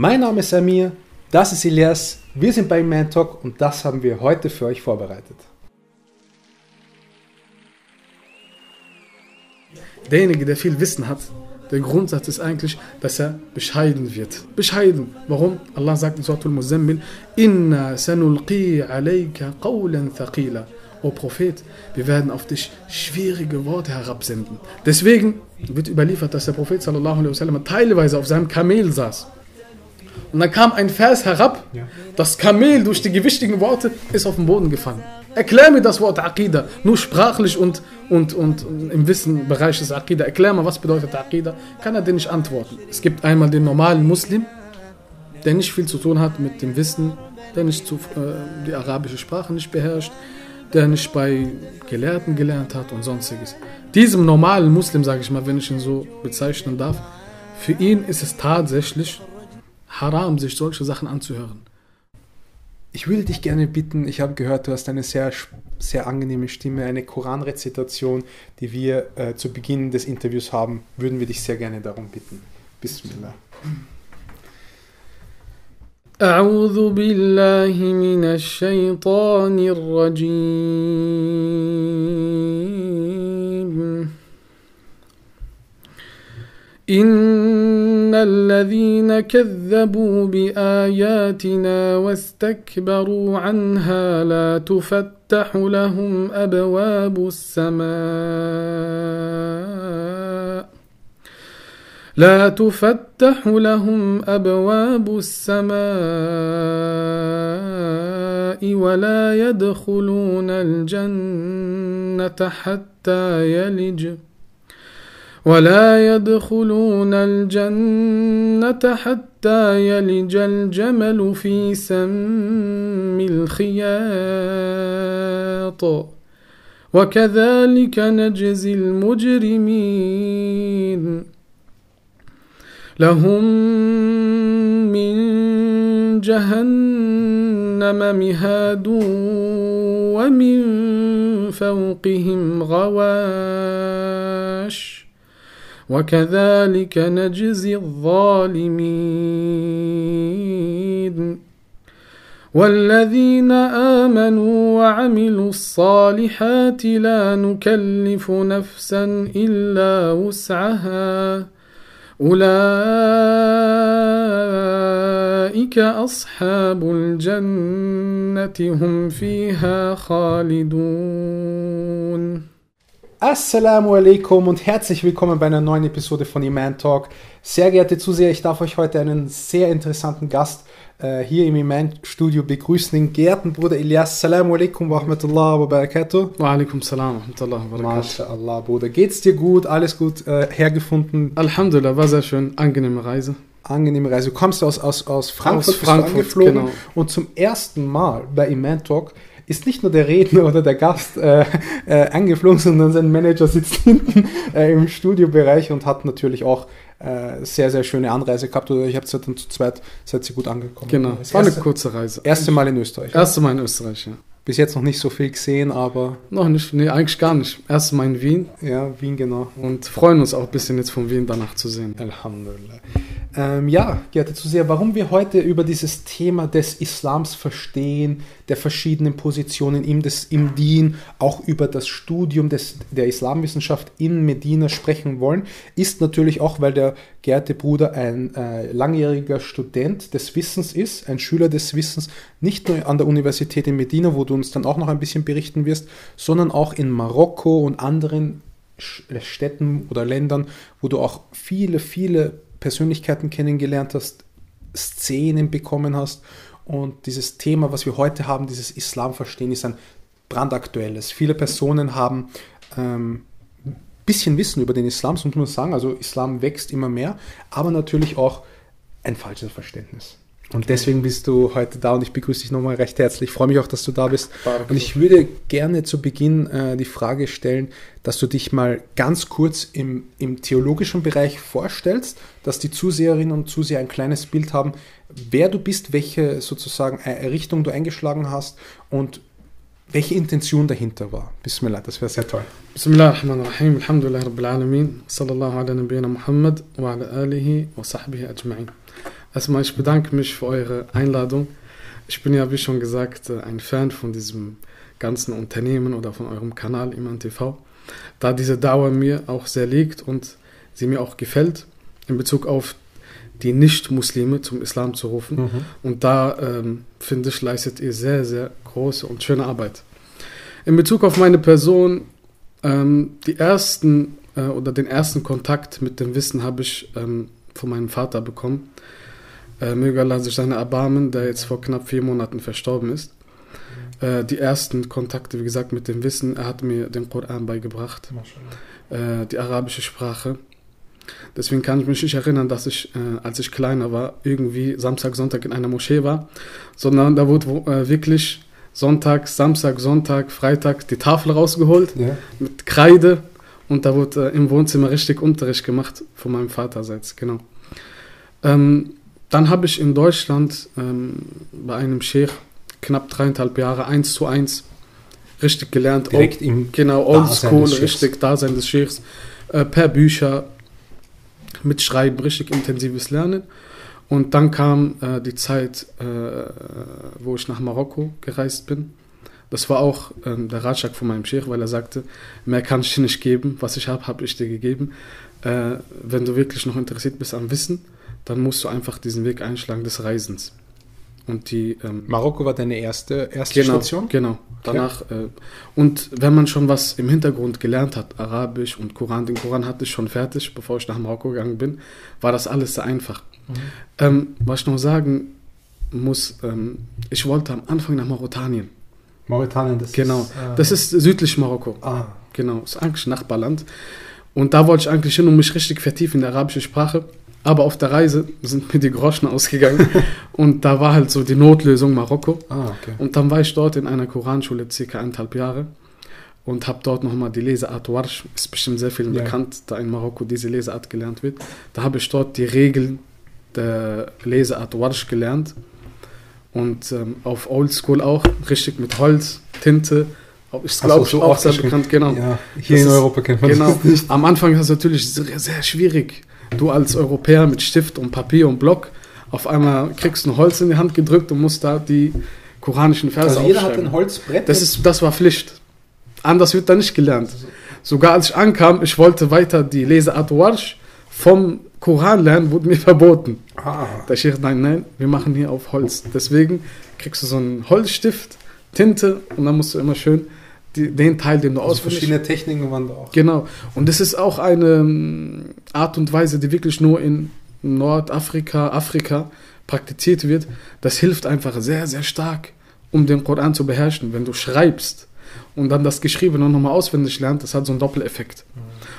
Mein Name ist Amir, das ist Elias, wir sind bei Man Talk und das haben wir heute für euch vorbereitet. Derjenige, der viel Wissen hat, der Grundsatz ist eigentlich, dass er bescheiden wird. Bescheiden. Warum? Allah sagt in Surah Al-Muzammil, Inna sanulqi alayka qawlan thaqila. O Prophet, wir werden auf dich schwierige Worte herabsenden. Deswegen wird überliefert, dass der Prophet sallallahu alaihi wasallam teilweise auf seinem Kamel saß. Und dann kam ein Vers herab, das Kamel durch die gewichtigen Worte ist auf den Boden gefallen. Erklär mir das Wort Aqidah, nur sprachlich und, und, und im Wissenbereich des Aqidah. Erklär mal, was bedeutet Aqidah? Kann er dir nicht antworten. Es gibt einmal den normalen Muslim, der nicht viel zu tun hat mit dem Wissen, der nicht zu, äh, die arabische Sprache nicht beherrscht, der nicht bei Gelehrten gelernt hat und sonstiges. Diesem normalen Muslim, sage ich mal, wenn ich ihn so bezeichnen darf, für ihn ist es tatsächlich haram, sich solche Sachen anzuhören. Ich würde dich gerne bitten, ich habe gehört, du hast eine sehr, sehr angenehme Stimme, eine Koranrezitation, die wir äh, zu Beginn des Interviews haben, würden wir dich sehr gerne darum bitten. Bismillah. أعوذ بالله من الشيطان الرجيم إن الذين كذبوا بآياتنا واستكبروا عنها لا تفتح لهم أبواب السماء لا تفتح لهم أبواب السماء ولا يدخلون الجنة حتى يلج ولا يدخلون الجنة حتى يلج الجمل في سم الخياط. وكذلك نجزي المجرمين. لهم من جهنم مهاد ومن فوقهم غواش. وكذلك نجزي الظالمين. والذين آمنوا وعملوا الصالحات لا نكلف نفسا إلا وسعها. أولئك أصحاب الجنة هم فيها خالدون. Assalamu alaikum und herzlich willkommen bei einer neuen Episode von Iman Talk. Sehr geehrte Zuseher, ich darf euch heute einen sehr interessanten Gast äh, hier im Iman Studio begrüßen, den Gärtenbruder Elias. Assalamu alaikum wa rahmatullah wa barakatuh. Wa alaikum salam wa rahmatullah wa barakatuh. MashaAllah, Bruder. Geht's dir gut? Alles gut äh, hergefunden? Alhamdulillah, war sehr schön. Angenehme Reise. Angenehme Reise. Du kommst aus, aus, aus Frankfurt, Aus Frankfurt, angeflogen genau. und zum ersten Mal bei Iman Talk ist nicht nur der Redner oder der Gast äh, äh, angeflogen, sondern sein Manager sitzt hinten äh, im Studiobereich und hat natürlich auch äh, sehr, sehr schöne Anreise gehabt. Oder ich habe dann zu zweit, seid ihr gut angekommen. Genau, Das war eine kurze Reise. erste Mal in Österreich. Erste Mal in Österreich, ja. Bis jetzt noch nicht so viel gesehen, aber Noch nicht, nee, eigentlich gar nicht. Erste Mal in Wien ja, Wien genau. und freuen uns auch ein bisschen jetzt von Wien danach zu sehen. Alhamdulillah. Ähm, ja, geehrte Zuseher, warum wir heute über dieses Thema des Islams verstehen, der verschiedenen Positionen im, des, im Dien, auch über das Studium des, der Islamwissenschaft in Medina sprechen wollen, ist natürlich auch, weil der geehrte Bruder ein äh, langjähriger Student des Wissens ist, ein Schüler des Wissens, nicht nur an der Universität in Medina, wo du uns dann auch noch ein bisschen berichten wirst, sondern auch in Marokko und anderen Sch- Städten oder Ländern, wo du auch viele, viele Persönlichkeiten kennengelernt hast, Szenen bekommen hast. Und dieses Thema, was wir heute haben, dieses Islamverstehen, ist ein brandaktuelles. Viele Personen haben ähm, ein bisschen Wissen über den Islam, so muss man sagen. Also Islam wächst immer mehr, aber natürlich auch ein falsches Verständnis. Und deswegen bist du heute da und ich begrüße dich nochmal recht herzlich. Ich freue mich auch, dass du da bist. Und ich würde gerne zu Beginn äh, die Frage stellen, dass du dich mal ganz kurz im, im theologischen Bereich vorstellst, dass die Zuseherinnen und Zuseher ein kleines Bild haben, wer du bist, welche sozusagen äh, Richtung du eingeschlagen hast und welche Intention dahinter war. Bismillah, das wäre sehr toll. Bismillah Rahman, Rahim, alhamdulillah rabbil Alameen, sallallahu ala nabiyyina Muhammad wa ala alihi wa sahbihi ajma'in. Erstmal, ich bedanke mich für eure Einladung. Ich bin ja, wie schon gesagt, äh, ein Fan von diesem ganzen Unternehmen oder von eurem Kanal Iman TV, da diese Dauer mir auch sehr liegt und sie mir auch gefällt in Bezug auf die Nicht-Muslime zum Islam zu rufen. Mhm. Und da, ähm, finde ich, leistet ihr sehr, sehr große und schöne Arbeit. In Bezug auf meine Person, ähm, die ersten äh, oder den ersten Kontakt mit dem Wissen habe ich ähm, von meinem Vater bekommen. Äh, möge Allah sich seine erbarmen, der jetzt vor knapp vier Monaten verstorben ist. Äh, die ersten Kontakte, wie gesagt, mit dem Wissen, er hat mir den Koran beigebracht, äh, die arabische Sprache. Deswegen kann ich mich nicht erinnern, dass ich, äh, als ich kleiner war, irgendwie Samstag, Sonntag in einer Moschee war, sondern da wurde äh, wirklich Sonntag, Samstag, Sonntag, Freitag die Tafel rausgeholt Ja. mit Kreide und da wurde äh, im Wohnzimmer richtig Unterricht gemacht von meinem Vaterseits, genau. Ähm, dann habe ich in Deutschland ähm, bei einem Sheikh knapp dreieinhalb Jahre eins zu eins richtig gelernt. Direkt im Genau, oldschool, richtig Dasein des Scheichs. Äh, per Bücher, mit Schreiben, richtig intensives Lernen. Und dann kam äh, die Zeit, äh, wo ich nach Marokko gereist bin. Das war auch ähm, der Ratschlag von meinem Sheikh, weil er sagte, mehr kann ich dir nicht geben, was ich habe, habe ich dir gegeben. Äh, wenn du wirklich noch interessiert bist am Wissen, dann musst du einfach diesen Weg einschlagen des Reisens. Und die ähm, Marokko war deine erste, erste Genau, Station? genau. Danach, äh, und wenn man schon was im Hintergrund gelernt hat, Arabisch und Koran, den Koran hatte ich schon fertig, bevor ich nach Marokko gegangen bin, war das alles sehr einfach. Ähm, was ich noch sagen muss, ähm, ich wollte am Anfang nach Mauretanien. Mauretanien, das Genau. ist. äh, Das ist südlich Marokko. Ah, Genau, ist eigentlich Nachbarland. Und da wollte ich eigentlich hin und mich richtig vertiefen in der arabischen Sprache. Aber auf der Reise sind mir die Groschen ausgegangen. und da war halt so die Notlösung Marokko. ah, okay. Und dann war ich dort in einer Koranschule circa eineinhalb Jahre und habe dort nochmal die Leseart Warsch, ist bestimmt sehr vielen Ja. bekannt, da in Marokko diese Leseart gelernt wird. Da habe ich dort die Regeln der Leseart Warsch gelernt und ähm, auf Oldschool auch, richtig mit Holz, Tinte, ist so, glaube ich so auch sehr bekannt, genau. Ja, hier Das in Europa kennt man Genau. das nicht. Am Anfang ist es natürlich sehr, sehr schwierig. Du als Europäer mit Stift und Papier und Block, auf einmal kriegst du ein Holz in die Hand gedrückt und musst da die koranischen Verse Also jeder hat ein Holzbrett. Das, ist, das war Pflicht. Anders wird da nicht gelernt. Sogar als ich ankam, ich wollte weiter die Leseart Warsch vom Koran lernen, wurde mir verboten. ah, Der Sheikh, nein, nein, wir machen hier auf Holz. Deswegen kriegst du so einen Holzstift, Tinte und dann musst du immer schön die, den Teil, den du also auswendig verschiedene Techniken waren da auch. Genau. Und das ist auch eine ähm, Art und Weise, die wirklich nur in Nordafrika, Afrika praktiziert wird. Das hilft einfach sehr, sehr stark, um den Koran zu beherrschen. Wenn du schreibst und dann das Geschriebene nochmal auswendig lernt, das hat so einen Doppeleffekt.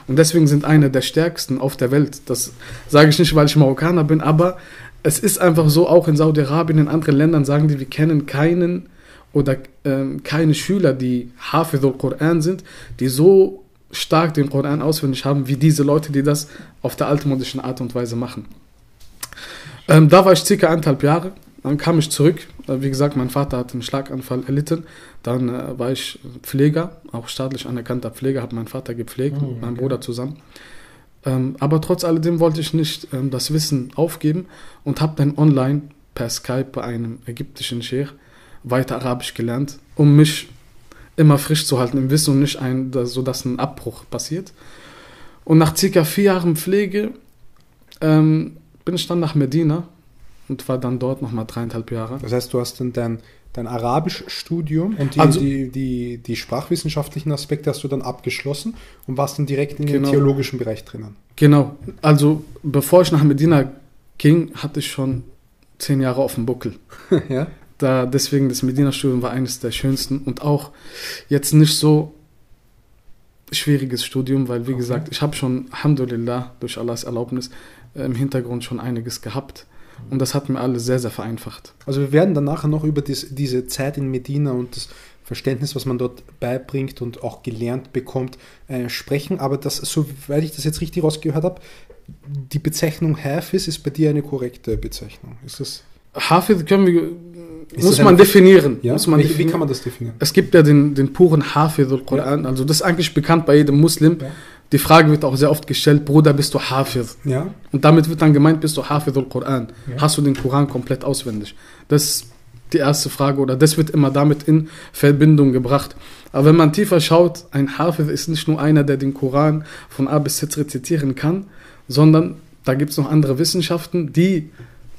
Und deswegen sind eine der stärksten auf der Welt. Das sage ich nicht, weil ich Marokkaner bin, aber es ist einfach so, auch in Saudi-Arabien, in anderen Ländern sagen die, wir kennen keinen oder ähm, keine Schüler, die Hafidul Koran sind, die so stark den Koran auswendig haben, wie diese Leute, die das auf der altmodischen Art und Weise machen. Ähm, da war ich circa eineinhalb Jahre. Dann kam ich zurück. Äh, Wie gesagt, mein Vater hat einen Schlaganfall erlitten. Dann äh, war ich Pfleger, auch staatlich anerkannter Pfleger, hat mein Vater gepflegt, Oh, mit meinem okay. Bruder zusammen. Ähm, aber trotz alledem wollte ich nicht ähm, das Wissen aufgeben und habe dann online per Skype bei einem ägyptischen Sheikh weiter Arabisch gelernt, um mich immer frisch zu halten im Wissen und nicht ein, so dass ein Abbruch passiert. Und nach circa vier Jahren Pflege ähm, bin ich dann nach Medina und war dann dort nochmal dreieinhalb Jahre. Das heißt, du hast dann dein, dein Arabisch-Studium und die, Also- die, die, die sprachwissenschaftlichen Aspekte hast du dann abgeschlossen und warst dann direkt in den Genau. theologischen Bereich drinnen. Genau, also bevor ich nach Medina ging, hatte ich schon zehn Jahre auf dem Buckel. ja? Da, deswegen das Medina-Studium war eines der schönsten und auch jetzt nicht so schwieriges Studium, weil wie Okay. gesagt, ich habe schon, Alhamdulillah, durch Allahs Erlaubnis, äh, im Hintergrund schon einiges gehabt. Und das hat mir alles sehr, sehr vereinfacht. Also wir werden dann nachher noch über dies, diese Zeit in Medina und das Verständnis, was man dort beibringt und auch gelernt bekommt, äh, sprechen. Aber das, soweit ich das jetzt richtig rausgehört habe, die Bezeichnung Hafiz ist bei dir eine korrekte Bezeichnung. Ist das? Hafid können wir, Ist muss man definieren. Ja? Muss man wie, wie definieren. kann man das definieren? Es gibt ja den, den puren Hafid al-Quran, also das ist eigentlich bekannt bei jedem Muslim, die Frage wird auch sehr oft gestellt, Bruder, bist du Hafiz? Ja. Und damit wird dann gemeint, bist du Hafiz al-Quran? Ja. Hast du den Koran komplett auswendig? Das ist die erste Frage oder das wird immer damit in Verbindung gebracht. Aber wenn man tiefer schaut, ein Hafiz ist nicht nur einer, der den Koran von A bis Z rezitieren kann, sondern da gibt es noch andere Wissenschaften, die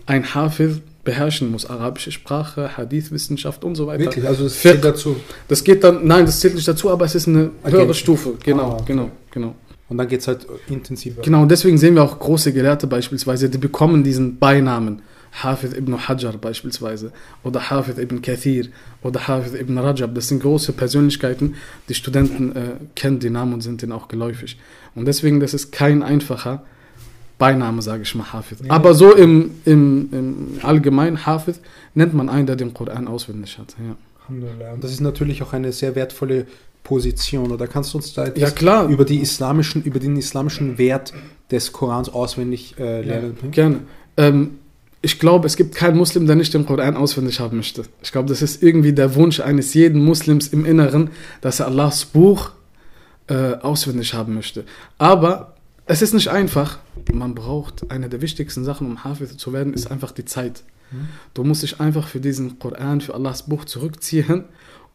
ein Hafiz beherrschen muss. Arabische Sprache, Hadith-Wissenschaft und so weiter. Wirklich, also das zählt dazu. Das geht dann, nein, das zählt nicht dazu, aber es ist eine Okay. höhere Stufe. Genau, Ah, okay. genau, genau. Und dann geht es halt intensiver. Genau, und deswegen sehen wir auch große Gelehrte beispielsweise, die bekommen diesen Beinamen. Hafiz ibn Hajar beispielsweise oder Hafiz ibn Kathir oder Hafiz ibn Rajab. Das sind große Persönlichkeiten, die Studenten äh, kennen die Namen und sind denen auch geläufig. Und deswegen, das ist kein einfacher Beiname, sage ich mal, Hafiz. Ja. Aber so im, im, im Allgemeinen Hafiz nennt man einen, der den Koran auswendig hat. Ja. Und das ist natürlich auch eine sehr wertvolle Position. Oder kannst du uns da etwas ja klar, über, die islamischen, über den islamischen Wert des Korans auswendig äh, lernen? Gerne. Ähm, ich glaube, es gibt keinen Muslim, der nicht den Koran auswendig haben möchte. Ich glaube, das ist irgendwie der Wunsch eines jeden Muslims im Inneren, dass er Allahs Buch äh, auswendig haben möchte. Aber es ist nicht einfach. Man braucht eine der wichtigsten Sachen, um Hafiz zu werden, ist einfach die Zeit. Mhm. Du musst dich einfach für diesen Koran, für Allahs Buch zurückziehen,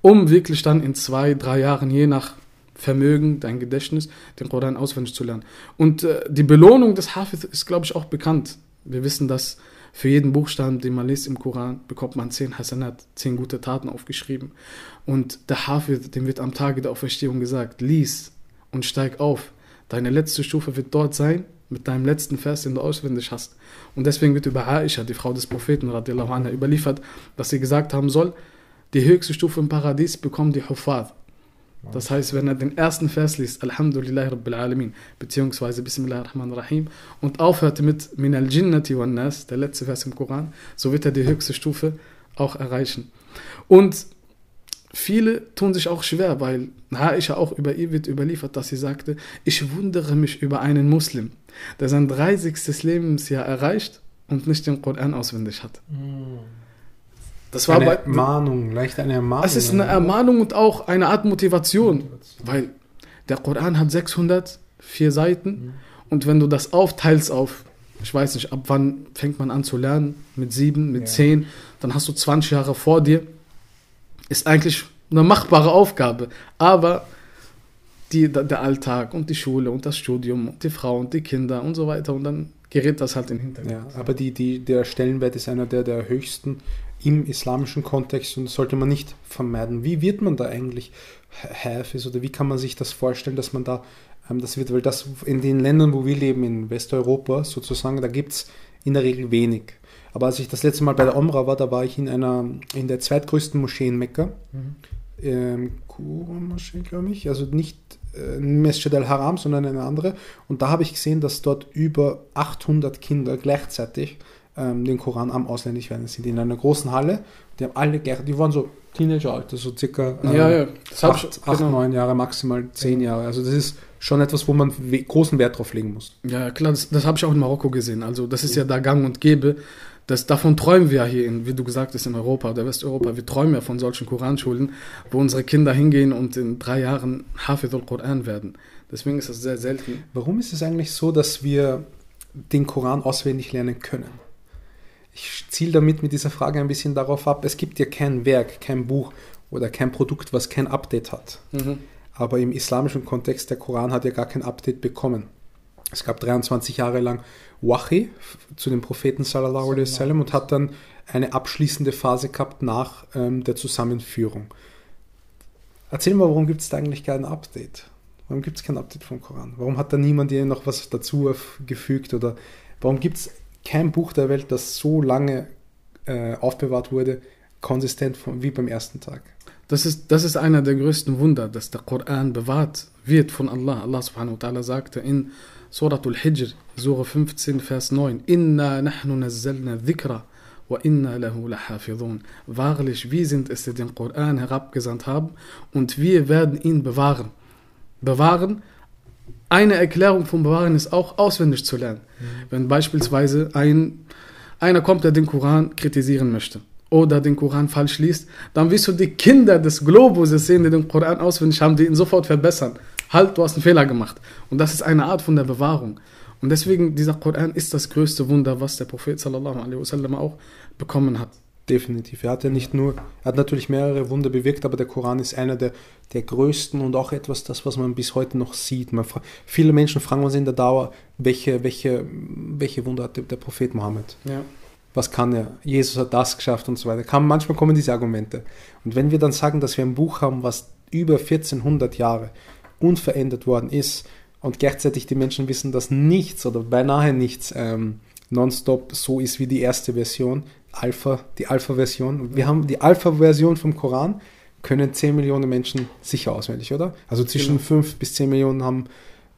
um wirklich dann in zwei, drei Jahren, je nach Vermögen, dein Gedächtnis, den Koran auswendig zu lernen. Und äh, die Belohnung des Hafiz ist, glaube ich, auch bekannt. Wir wissen, dass für jeden Buchstaben, den man liest im Koran, bekommt man zehn Hasanat, zehn gute Taten aufgeschrieben. Und der Hafiz, dem wird am Tage der Auferstehung gesagt, lies und steig auf. Deine letzte Stufe wird dort sein, mit deinem letzten Vers, den du auswendig hast. Und deswegen wird über Aisha, die Frau des Propheten, radiallahu anha, überliefert, dass sie gesagt haben soll, die höchste Stufe im Paradies bekommen die Hufad. Das heißt, wenn er den ersten Vers liest, Alhamdulillah Rabbil Alamin, beziehungsweise Bismillah Rahman Rahim, und aufhört mit Min al Jinnati wan Nas, der letzte Vers im Koran, so wird er die höchste Stufe auch erreichen. Und viele tun sich auch schwer, weil Aisha auch über ihr wird überliefert, dass sie sagte, ich wundere mich über einen Muslim, der sein 30. Lebensjahr erreicht und nicht den Koran auswendig hat. Das war Eine bei, Ermahnung, leicht eine Ermahnung. es ist eine Ermahnung und auch eine Art Motivation, weil der Koran hat 604 Seiten und wenn du das aufteilst auf, ich weiß nicht, ab wann fängt man an zu lernen, mit sieben, mit Ja. zehn, dann hast du 20 Jahre vor dir, ist eigentlich eine machbare Aufgabe, aber die, der Alltag und die Schule und das Studium und die Frau und die Kinder und so weiter und dann gerät das halt in den Hintergrund. Ja, aber die, die, der Stellenwert ist einer der, der höchsten im islamischen Kontext und das sollte man nicht vermeiden. Wie wird man da eigentlich Hafiz oder wie kann man sich das vorstellen, dass man da ähm, das wird, weil das in den Ländern, wo wir leben, in Westeuropa sozusagen, da gibt es in der Regel wenig. Aber als ich das letzte Mal bei der Omra war, da war ich in einer, in der zweitgrößten Moschee in Mekka, ähm, Qura-Moschee, glaube ich, also nicht äh, Masjid al-Haram, sondern eine andere. Und da habe ich gesehen, dass dort über 800 Kinder gleichzeitig ähm, den Koran am ausländisch werden sind. In einer großen Halle. Die haben alle gleich, die waren so Teenager-Alter, so circa ähm, Ja, ja, das acht, acht, genau. neun Jahre, maximal zehn Jahre. Also das ist schon etwas, wo man großen Wert drauf legen muss. Ja, klar, das, das habe ich auch in Marokko gesehen. Also das ist ja da gang und gäbe. Das, davon träumen wir ja hier, in, wie du gesagt hast, in Europa oder Westeuropa. Wir träumen ja von solchen Koranschulen, wo unsere Kinder hingehen und in drei Jahren Hafid al-Quran werden. Deswegen ist das sehr selten. Warum ist es eigentlich so, dass wir den Koran auswendig lernen können? Ich ziele damit mit dieser Frage ein bisschen darauf ab, es gibt ja kein Werk, kein Buch oder kein Produkt, was kein Update hat. Aber im islamischen Kontext, der Koran hat ja gar kein Update bekommen. Es gab 23 Jahre lang Wahi zu dem Propheten sallallahu alaihi wasallam und hat dann eine abschließende Phase gehabt nach ähm, der Zusammenführung. Erzähl mal, warum gibt es da eigentlich kein Update? Warum gibt es kein Update vom Koran? Warum hat da niemand dir noch was dazu gefügt? Oder warum gibt es kein Buch der Welt, das so lange äh, aufbewahrt wurde, konsistent von, wie beim ersten Tag? Das ist, das ist einer der größten Wunder, dass der Koran bewahrt wird von Allah. Allah subhanahu wa ta'ala sagte in Suratul Hijr, Sura 15, Vers 9, Inna nahnu nazzalna dhikra wa inna lahu lahafidhun. Wahrlich, wir sind es, die den Koran herabgesandt haben und wir werden ihn bewahren. Bewahren, eine Erklärung vom Bewahren ist auch auswendig zu lernen. Wenn beispielsweise ein, einer kommt, der den Koran kritisieren möchte oder den Koran falsch liest, dann wirst du die Kinder des Globus sehen, die den Koran auswendig haben, die ihn sofort verbessern. Halt, du hast einen Fehler gemacht. Und das ist eine Art von der Bewahrung. Und deswegen, dieser Koran ist das größte Wunder, was der Prophet sallallahu alaihi wasallam auch bekommen hat. Definitiv. Er hat ja nicht nur, er hat natürlich mehrere Wunder bewirkt, aber der Koran ist einer der, der größten und auch etwas, das, was man bis heute noch sieht. Viele Menschen fragen uns in der Dauer, welche, welche, welche Wunder hat der, der Prophet Mohammed? Ja. Was kann er? Jesus hat das geschafft und so weiter. Kann, manchmal kommen diese Argumente. Und wenn wir dann sagen, dass wir ein Buch haben, was über 1400 Jahre unverändert worden ist und gleichzeitig die Menschen wissen, dass nichts oder beinahe nichts ähm, nonstop so ist wie die erste Version, Alpha, die Alpha-Version. Wir haben die Alpha-Version vom Koran, können 10 Millionen Menschen sicher auswendig, oder? Also zwischen Genau. 5 bis 10 Millionen haben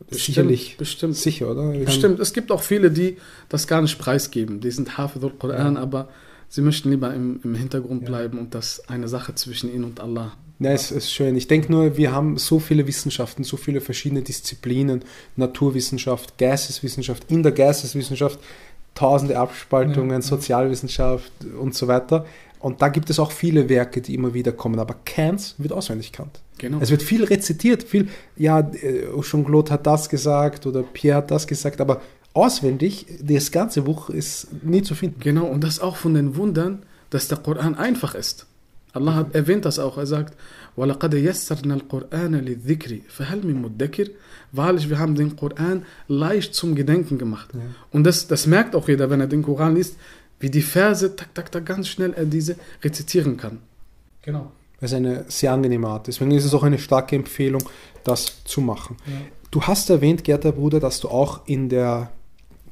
sicherlich bestimmt. sicher, oder? Wir Bestimmt. Es gibt auch viele, die das gar nicht preisgeben. Die sind Hafidul Quran, Ja. aber sie möchten lieber im, im Hintergrund Ja. bleiben und das eine Sache zwischen ihnen und Allah. Ja, es ist schön. Ich denke nur, wir haben so viele Wissenschaften, so viele verschiedene Disziplinen, Naturwissenschaft, Geisteswissenschaft, in der Geisteswissenschaft tausende Abspaltungen, Ja. Sozialwissenschaft und so weiter. Und da gibt es auch viele Werke, die immer wieder kommen, aber keins wird auswendig gekannt. Genau. Es wird viel rezitiert, viel, ja, äh, Jean-Claude hat das gesagt oder Pierre hat das gesagt, aber auswendig, das ganze Buch ist nie zu finden. Genau, und das auch von den Wundern, dass der Koran einfach ist. Allah hat erwähnt das auch. Er sagt, وَلَقَدْ يَسَّرْنَا الْقُرْآنَ لِلذِّكْرِ فَهَلْ مِن مُدَّكِرٍ Wahrlich, wir haben den Koran leicht zum Gedenken gemacht. Ja. Und das, das merkt auch jeder, wenn er den Koran liest, wie die Verse, tak, tak, tak, ganz schnell er diese rezitieren kann. Genau. Das ist eine sehr angenehme Art. Deswegen ist es auch eine starke Empfehlung, das zu machen. Du hast erwähnt, Gerda Bruder, dass du auch in der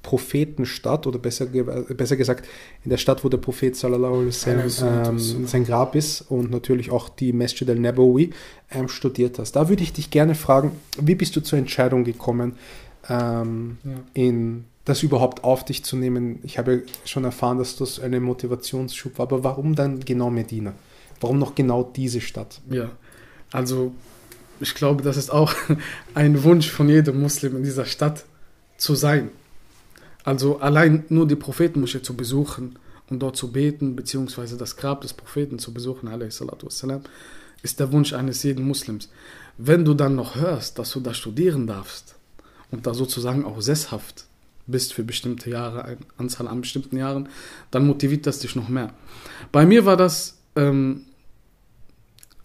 Prophetenstadt oder besser, besser gesagt in der Stadt, wo der Prophet sallallahu alaihi ähm, sein Grab ist und natürlich auch die Masjid al-Nabawi ähm, studiert hast. Da würde ich dich gerne fragen, wie bist du zur Entscheidung gekommen, ähm, Ja. in das überhaupt auf dich zu nehmen? Ich habe ja schon erfahren, dass das eine Motivationsschub war, aber warum dann genau Medina? Warum noch genau diese Stadt? Ja, also ich glaube, das ist auch ein Wunsch von jedem Muslim in dieser Stadt zu sein. Also allein nur die Prophetenmoschee zu besuchen und dort zu beten, beziehungsweise das Grab des Propheten zu besuchen, ist der Wunsch eines jeden Muslims. Wenn du dann noch hörst, dass du da studieren darfst und da sozusagen auch sesshaft bist für bestimmte Jahre, eine Anzahl an bestimmten Jahren, dann motiviert das dich noch mehr. Bei mir war das ähm,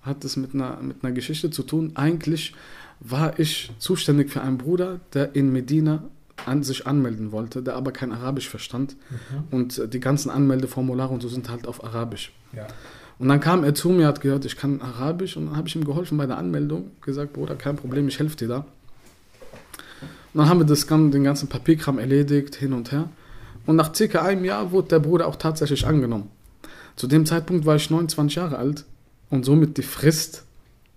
hat es mit einer, mit einer Geschichte zu tun. Eigentlich war ich zuständig für einen Bruder, der in Medina an sich anmelden wollte, der aber kein Arabisch verstand. Und äh, die ganzen Anmeldeformulare und so sind halt auf Arabisch. Ja. Und dann kam er zu mir, hat gehört, ich kann Arabisch und dann habe ich ihm geholfen bei der Anmeldung, gesagt, Bruder, kein Problem, ich helfe dir da. Und dann haben wir das, den ganzen Papierkram erledigt, hin und her. Und nach circa einem Jahr wurde der Bruder auch tatsächlich angenommen. Zu dem Zeitpunkt war ich 29 Jahre alt und somit die Frist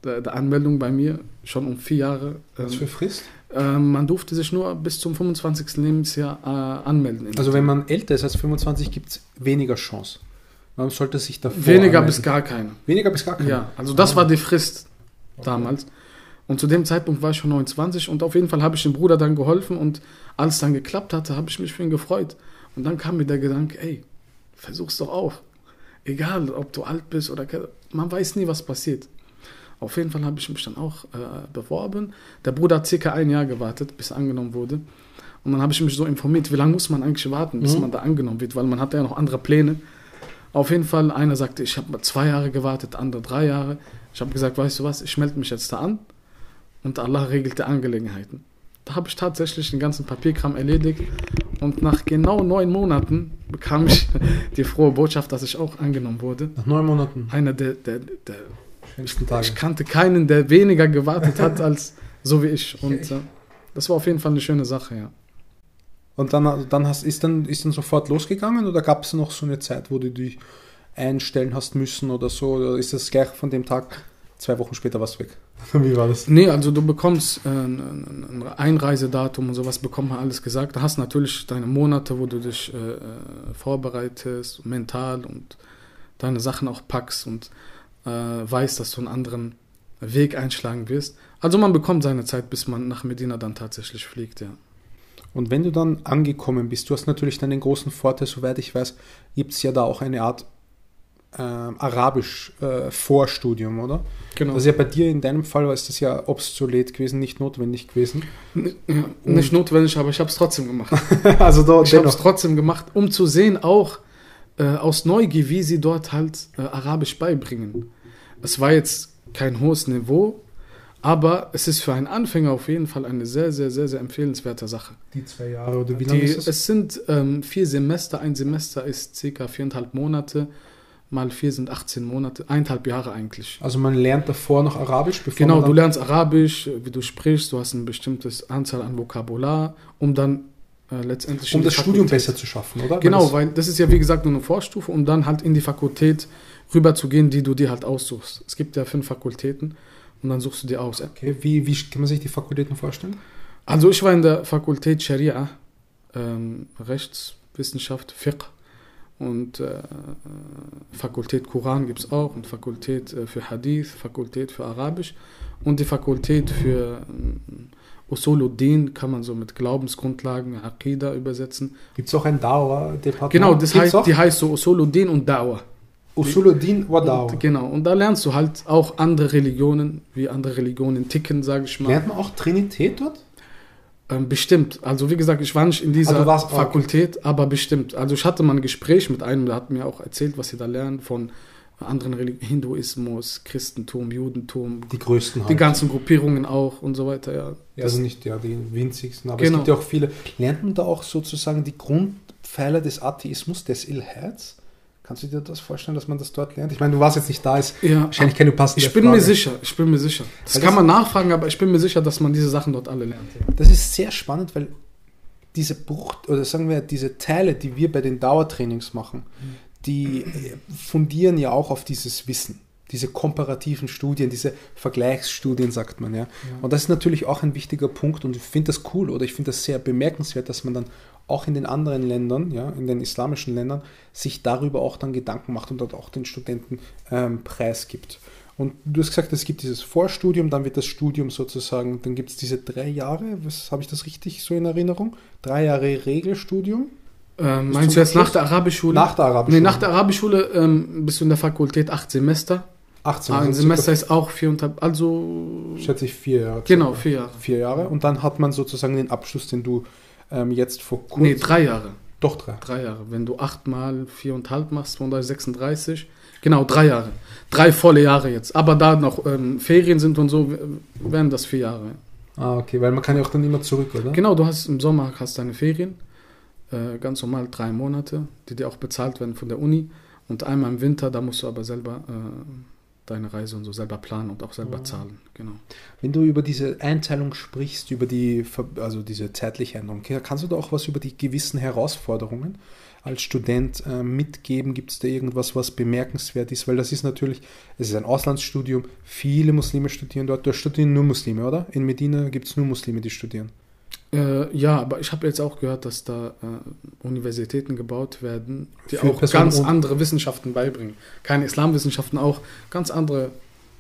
der, der Anmeldung bei mir schon um vier Jahre. Was Ähm, für Frist? ähm, man durfte sich nur bis zum 25. Lebensjahr äh, anmelden. Also wenn man älter ist als 25, gibt es weniger Chance. Man sollte sich davor Weniger anmelden. bis gar keine. Weniger bis gar keine. Ja, also das war die Frist damals. Und zu dem Zeitpunkt war ich schon 29 und auf jeden Fall habe ich dem Bruder dann geholfen und als es dann geklappt hatte, habe ich mich für ihn gefreut. Und dann kam mir der Gedanke, ey, versuch's doch auch. Egal, ob du alt bist oder man weiß nie, was passiert. Auf jeden Fall habe ich mich dann auch äh, beworben. Der Bruder hat circa ein Jahr gewartet, bis er angenommen wurde. Und dann habe ich mich so informiert, wie lange muss man eigentlich warten, bis Mhm. man da angenommen wird, weil man hat ja noch andere Pläne. Auf jeden Fall, einer sagte, ich habe zwei Jahre gewartet, der andere drei Jahre. Ich habe gesagt, weißt du was, ich melde mich jetzt da an und Allah regelt die Angelegenheiten. Da habe ich tatsächlich den ganzen Papierkram erledigt und nach genau neun Monaten bekam ich die frohe Botschaft, dass ich auch angenommen wurde. Nach neun Monaten. Einer der, der, der Schönsten Tage. ich kannte keinen, der weniger gewartet hat als so wie ich. Und äh, das war auf jeden Fall eine schöne Sache, ja. Und dann, dann hast, ist, dann, ist dann sofort losgegangen oder gab es noch so eine Zeit, wo du dich einstellen hast müssen oder so? Oder ist das gleich von dem Tag, zwei Wochen später warst du weg? Wie war das? Nee, also du bekommst äh, ein, ein Einreisedatum und sowas, bekommt man alles gesagt. Da hast natürlich deine Monate, wo du dich äh, äh, vorbereitest, mental und deine Sachen auch packst und äh, weißt, dass du einen anderen Weg einschlagen wirst. Also man bekommt seine Zeit, bis man nach Medina dann tatsächlich fliegt, ja. Und wenn du dann angekommen bist, du hast natürlich dann den großen Vorteil, soweit ich weiß, gibt es ja da auch eine Art ähm, Arabisch-Vorstudium, oder? Genau. Ist ja bei dir in deinem Fall war es das ja obsolet gewesen, nicht notwendig gewesen. N- nicht notwendig, aber ich habe es trotzdem gemacht. also da Ich habe es trotzdem gemacht, um zu sehen, auch äh, aus Neugier, wie sie dort halt äh, Arabisch beibringen. Es war jetzt kein hohes Niveau, aber es ist für einen Anfänger auf jeden Fall eine sehr, sehr, sehr, sehr empfehlenswerte Sache. Die zwei Jahre oder wie lange Die, ist es? es sind ähm, vier Semester, ein Semester ist circa viereinhalb Monate, mal vier sind 18 Monate, eineinhalb Jahre eigentlich. Also man lernt davor noch Arabisch, bevor Genau, du lernst Arabisch, wie du sprichst, du hast eine bestimmte Anzahl an Vokabular, um dann äh, letztendlich um das Studium Fakultät- besser zu schaffen, oder? Genau, weil das ist ja wie gesagt nur eine Vorstufe, um dann halt in die Fakultät rüber zu gehen, die du dir halt aussuchst. Es gibt ja fünf Fakultäten und dann suchst du dir aus. okay, wie, wie kann man sich die Fakultäten vorstellen? Also ich war in der Fakultät Scharia, ähm, Rechtswissenschaft, Fiqh und äh, Fakultät Koran gibt es auch und Fakultät äh, für Hadith, Fakultät für Arabisch und die Fakultät für ähm, Usuluddin kann man so mit Glaubensgrundlagen, Aqidah übersetzen. Gibt es auch ein Dauer-Departement? Genau, das Gibt's heißt, auch? die heißt so Usuluddin und Da'wah. Usuluddin wa Dauer. Und, genau, und da lernst du halt auch andere Religionen, wie andere Religionen ticken, sage ich mal. Lernt man auch Trinität dort? Ähm, bestimmt. Also wie gesagt, ich war nicht in dieser warst- Fakultät, aber bestimmt. Also ich hatte mal ein Gespräch mit einem, der hat mir auch erzählt, was sie da lernen von anderen Religionen, Hinduismus, Christentum, Judentum, Die größten halt. die ganzen Gruppierungen auch und so weiter, ja. Ja, also nicht ja, die winzigsten, aber Genau. es gibt ja auch viele. Lernt man da auch sozusagen die Grundpfeiler des Atheismus, des Ilhads? Kannst du dir das vorstellen, dass man das dort lernt? Ich meine, du warst jetzt nicht da, ist Ja, wahrscheinlich keine passende ich bin Frage. mir sicher, ich bin mir sicher. Das Weil kann das- man nachfragen, aber ich bin mir sicher, dass man diese Sachen dort alle lernt. Das ist sehr spannend, weil diese Bruch, oder sagen wir, diese Teile, die wir bei den Dauertrainings machen, die äh, fundieren ja auch auf dieses Wissen. Diese komparativen Studien, diese Vergleichsstudien, sagt man ja. Und das ist natürlich auch ein wichtiger Punkt und ich finde das cool oder ich finde das sehr bemerkenswert, dass man dann auch in den anderen Ländern, ja, in den islamischen Ländern, sich darüber auch dann Gedanken macht und dort auch den Studenten ähm, preisgibt. Und du hast gesagt, es gibt dieses Vorstudium, dann wird das Studium sozusagen, dann gibt es diese drei Jahre, was habe ich das richtig so in Erinnerung? Drei Jahre Regelstudium? Ähm, meinst du jetzt nach der Arabischschule? Nach der Arabischschule. Nee, nach der Arabischschule ähm, bist du in der Fakultät acht Semester. 18. Ah, ein Semester ist auch viereinhalb, also schätze ich, vier Jahre. genau, vier Jahre. Vier Jahre. Und dann hat man sozusagen den Abschluss, den du ähm, jetzt vor kurzem... Nee, drei Jahre. Doch drei. Drei Jahre. Wenn du acht mal viereinhalb machst, 36, genau, drei Jahre. Drei volle Jahre jetzt. Aber da noch ähm, Ferien sind und so, w- wären das vier Jahre. Ah, okay, weil man kann ja auch dann immer zurück, oder? Genau, du hast im Sommer hast deine Ferien, äh, ganz normal drei Monate, die dir auch bezahlt werden von der Uni. Und einmal im Winter, da musst du aber selber äh, deine Reise und so selber planen und auch selber Ah. zahlen. Genau. Wenn du über diese Einteilung sprichst, über die, also diese zeitliche Änderung, kannst du da auch was über die gewissen Herausforderungen als Student äh, mitgeben? Gibt es da irgendwas, was bemerkenswert ist? Weil das ist natürlich, es ist ein Auslandsstudium, viele Muslime studieren dort. Dort studieren nur Muslime, oder? In Medina gibt es nur Muslime, die studieren. Äh, ja, aber ich habe jetzt auch gehört, dass da äh, Universitäten gebaut werden, die Für auch Personen ganz andere Wissenschaften beibringen. Keine Islamwissenschaften, auch ganz andere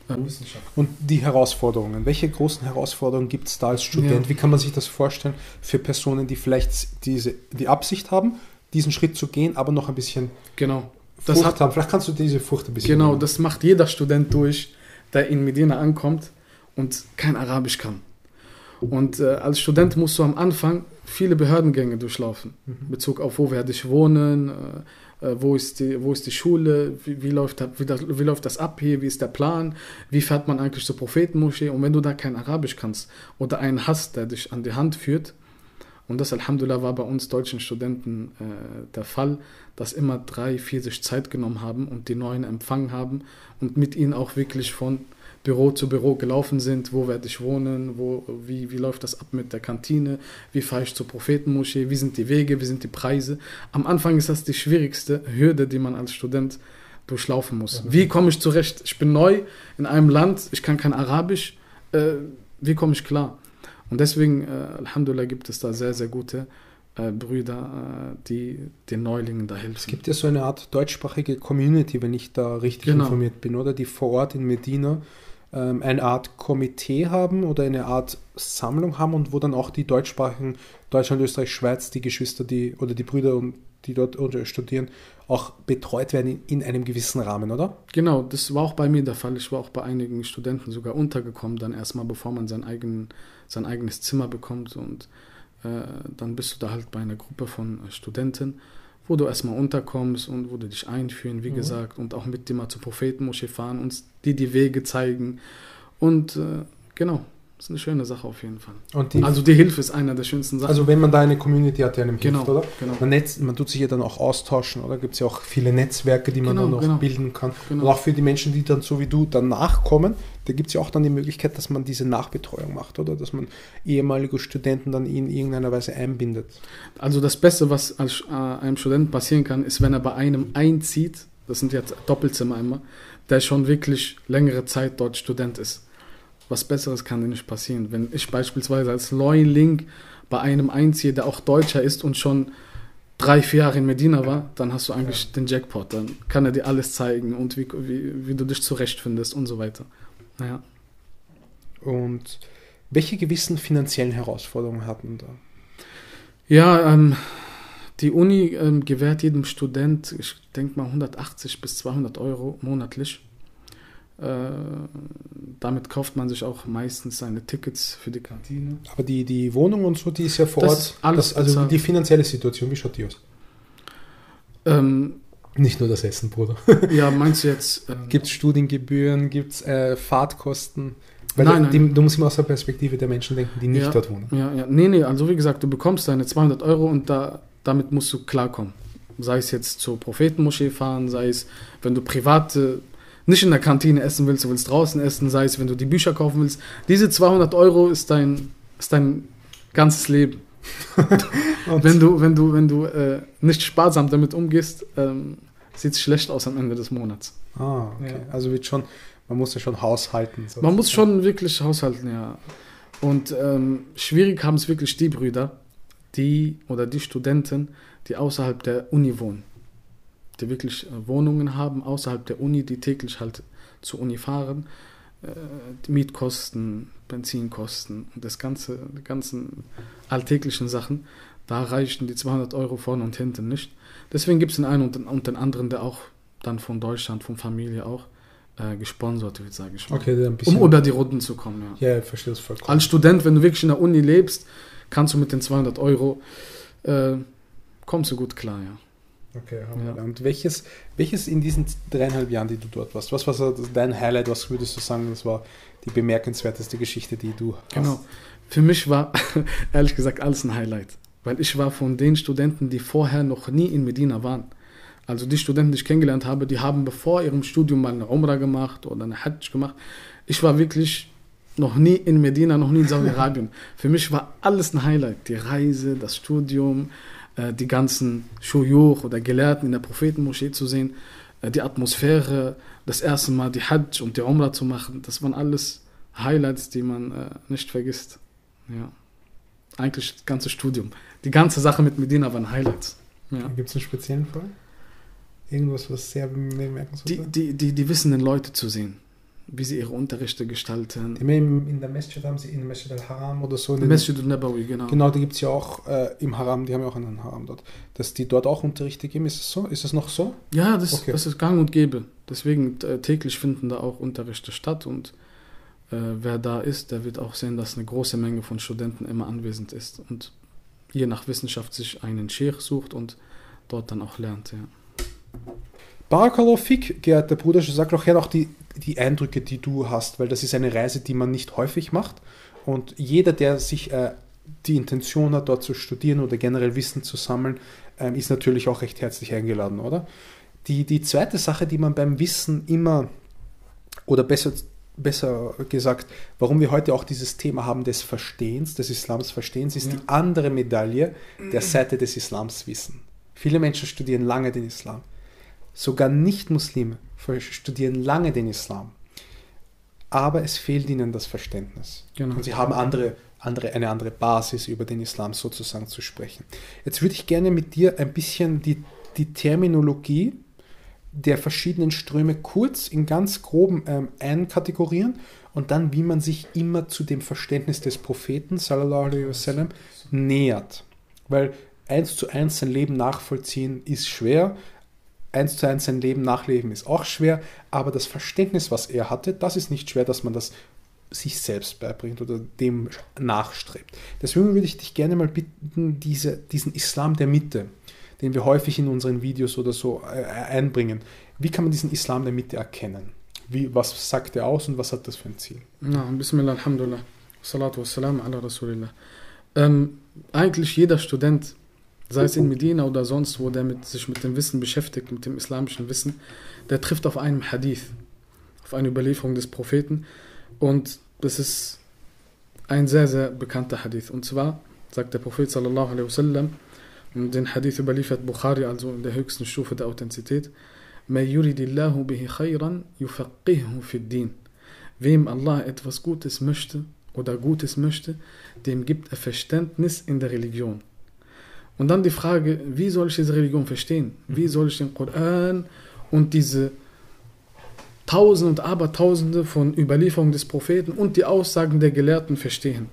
äh, Wissenschaften. Und die Herausforderungen, welche großen Herausforderungen gibt es da als Student? Ja. Wie kann man sich das vorstellen für Personen, die vielleicht diese, die Absicht haben, diesen Schritt zu gehen, aber noch ein bisschen Genau. Das Furcht hat, haben? Vielleicht kannst du diese Furcht ein bisschen genau, nehmen. das macht jeder Student durch, der in Medina ankommt und kein Arabisch kann. Und äh, als Student musst du am Anfang viele Behördengänge durchlaufen. Mhm. in Bezug auf, wo werde ich wohnen, äh, äh, wo, ist die, wo ist die Schule, wie, wie, läuft das, wie, das, wie läuft das ab hier, wie ist der Plan, wie fährt man eigentlich zur Prophetenmoschee. Und wenn du da kein Arabisch kannst oder einen hast, der dich an die Hand führt, und das, Alhamdulillah, war bei uns deutschen Studenten äh, der Fall, dass immer drei, vier sich Zeit genommen haben und die Neuen empfangen haben und mit ihnen auch wirklich von Büro zu Büro gelaufen sind. Wo werde ich wohnen? Wo, wie, wie läuft das ab mit der Kantine? Wie fahre ich zur Prophetenmoschee? Wie sind die Wege? Wie sind die Preise? Am Anfang ist das die schwierigste Hürde, die man als Student durchlaufen muss. Wie komme ich zurecht? Ich bin neu in einem Land, ich kann kein Arabisch. Äh, wie komme ich klar? Und deswegen, äh, Alhamdulillah, gibt es da sehr, sehr gute äh, Brüder, äh, die den Neulingen da helfen. Es gibt ja so eine Art deutschsprachige Community, wenn ich da richtig Genau. informiert bin, oder? Die vor Ort in Medina eine Art Komitee haben oder eine Art Sammlung haben und wo dann auch die deutschsprachigen Deutschland, Österreich, Schweiz, die Geschwister, die oder die Brüder die dort studieren, auch betreut werden in, in einem gewissen Rahmen, oder? Genau, das war auch bei mir der Fall. Ich war auch bei einigen Studenten sogar untergekommen, dann erstmal, bevor man sein, eigen, sein eigenes Zimmer bekommt. Und äh, dann bist du da halt bei einer Gruppe von Studenten, wo du erstmal unterkommst und wo du dich einführen, wie mhm. gesagt, und auch mit dir mal zur Prophetenmoschee fahren, uns die die Wege zeigen. Und äh, genau, das ist eine schöne Sache auf jeden Fall. Die also die Hilfe ist einer der schönsten Sachen. Also wenn man da eine Community hat, die einem genau, hilft, oder? Genau. Man, netz, man tut sich ja dann auch austauschen, oder? Gibt es ja auch viele Netzwerke, die man Genau, dann noch genau. bilden kann. Genau. Und auch für die Menschen, die dann so wie du danach kommen, da gibt es ja auch dann die Möglichkeit, dass man diese Nachbetreuung macht, oder? Dass man ehemalige Studenten dann in irgendeiner Weise einbindet. Also das Beste, was als, äh, einem Studenten passieren kann, ist, wenn er bei einem einzieht, das sind jetzt Doppelzimmer immer, der schon wirklich längere Zeit dort Student ist. Was Besseres kann dir nicht passieren. Wenn ich beispielsweise als Neuling bei einem einziehe, der auch Deutscher ist und schon drei, vier Jahre in Medina war, dann hast du eigentlich den Jackpot. Dann kann er dir alles zeigen und wie, wie, wie du dich zurechtfindest und so weiter. Naja. Und welche gewissen finanziellen Herausforderungen hat man da? Ja, ähm, die Uni ähm, gewährt jedem Student, ich denke mal 180 bis 200 Euro monatlich. Äh, damit kauft man sich auch meistens seine Tickets für die Kantine. Aber die, die Wohnung und so, die ist ja vor Das Ort. alles das, also bezahlt. die finanzielle Situation, wie schaut die aus? Ähm, Nicht nur das Essen, Bruder. ja, meinst du jetzt? ähm, Gibt es Studiengebühren, gibt es äh, Fahrtkosten? Weil Nein, die, nein. du musst immer aus der Perspektive der Menschen denken, die nicht Ja. dort wohnen. Ja, ja. Nee, nee, also wie gesagt, du bekommst deine 200 Euro und da, damit musst du klarkommen. Sei es jetzt zur Prophetenmoschee fahren, sei es, wenn du privat äh, nicht in der Kantine essen willst, du willst draußen essen, sei es, wenn du die Bücher kaufen willst. Diese 200 Euro ist dein, ist dein ganzes Leben. Wenn du, wenn du, wenn du äh, nicht sparsam damit umgehst, ähm, sieht es schlecht aus am Ende des Monats. ah, okay. Ja. Also wird schon, man muss ja schon haushalten. so. Man muss schon wirklich haushalten, ja. Und ähm, schwierig haben es wirklich die Brüder, die oder die Studenten, die außerhalb der Uni wohnen. Die wirklich äh, Wohnungen haben außerhalb der Uni, die täglich halt zur Uni fahren. Äh, die Mietkosten, Benzinkosten und das ganze, die ganzen alltäglichen Sachen, da reichen die 200 Euro vorne und hinten nicht. Deswegen gibt es den einen und den, und den anderen, der auch dann von Deutschland, von Familie auch äh, gesponsert wird, sage ich mal. Okay, dann ein bisschen. Um über die Runden zu kommen, ja. ja, ich verstehe das vollkommen. Als Student, wenn du wirklich in der Uni lebst, kannst du mit den 200 Euro, äh, kommst du gut klar, ja. Okay, Ja. und welches, welches in diesen dreieinhalb Jahren, die du dort warst, was war dein Highlight, was würdest du sagen, das war die bemerkenswerteste Geschichte, die du hast? Genau. Für mich war, ehrlich gesagt, alles ein Highlight. Weil ich war von den Studenten, die vorher noch nie in Medina waren. Also die Studenten, die ich kennengelernt habe, die haben bevor ihrem Studium mal eine Umrah gemacht oder eine Hajj gemacht. Ich war wirklich noch nie in Medina, noch nie in Saudi-Arabien. Für mich war alles ein Highlight. Die Reise, das Studium, äh, die ganzen Shuyuch oder Gelehrten in der Prophetenmoschee zu sehen, äh, die Atmosphäre, das erste Mal die Hajj und die Umrah zu machen. Das waren alles Highlights, die man äh, nicht vergisst. Ja. Eigentlich das ganze Studium. Die ganze Sache mit Medina waren Highlights. Ja. Gibt es einen speziellen Fall? Irgendwas, was sehr bemerkenswert Die, war? die, die, die wissenden Leute zu sehen, wie sie ihre Unterrichte gestalten. Die im- In der Masjid haben sie in Masjid al-Haram oder so. in Masjid al-Nabawi, genau. Genau, die gibt es ja auch äh, im Haram, die haben ja auch einen Haram dort. Dass die dort auch Unterrichte geben, ist es so? Ist es noch so? Ja, das, Okay. das ist gang und gäbe. Deswegen äh, täglich finden da auch Unterrichte statt und äh, wer da ist, der wird auch sehen, dass eine große Menge von Studenten immer anwesend ist und je nach Wissenschaft sich einen Sheikh sucht und dort dann auch lernt. Ja. Barakallahu fik, geehrter Bruder, doch her auch die, die Eindrücke, die du hast, weil das ist eine Reise, die man nicht häufig macht. Und jeder, der sich äh, die Intention hat, dort zu studieren oder generell Wissen zu sammeln, ähm, ist natürlich auch recht herzlich eingeladen, oder? Die, die zweite Sache, die man beim Wissen immer, oder besser, besser gesagt, warum wir heute auch dieses Thema haben des Verstehens, des Islams Verstehens, ist Ja. die andere Medaille der Seite des Islams Wissen. Viele Menschen studieren lange den Islam. Sogar Nicht-Muslime studieren lange den Islam. Aber es fehlt ihnen das Verständnis. Genau. Und sie haben andere, andere, eine andere Basis, über den Islam sozusagen zu sprechen. Jetzt würde ich gerne mit dir ein bisschen die, die Terminologie der verschiedenen Ströme kurz in ganz groben ähm, einkategorieren und dann, wie man sich immer zu dem Verständnis des Propheten, sallallahu alaihi wasallam, nähert. Weil eins zu eins sein Leben nachvollziehen ist schwer, eins zu eins sein Leben nachleben ist auch schwer, aber das Verständnis, was er hatte, das ist nicht schwer, dass man das sich selbst beibringt oder dem nachstrebt. Deswegen würde ich dich gerne mal bitten, diese, diesen Islam der Mitte, den wir häufig in unseren Videos oder so äh, einbringen, wie kann man diesen Islam der Mitte erkennen? Wie, was sagt er aus und was hat das für ein Ziel? Na, Bismillah, Alhamdulillah, Salatu wassalam ala Rasulillah. Ähm, eigentlich jeder Student, sei es in Medina oder sonst wo, der mit, sich mit dem Wissen beschäftigt, mit dem islamischen Wissen, der trifft auf einen Hadith, auf eine Überlieferung des Propheten. Und das ist ein sehr, sehr bekannter Hadith. Und zwar sagt der Prophet sallallahu alaihi wasallam, und den Hadith überliefert Bukhari, also in der höchsten Stufe der Authentizität, Wem Allah etwas Gutes möchte oder Gutes möchte, dem gibt er Verständnis in der Religion. Und dann die Frage, wie soll ich diese Religion verstehen? Wie soll ich den Koran und diese Tausende und Abertausende von Überlieferungen des Propheten und die Aussagen der Gelehrten verstehen?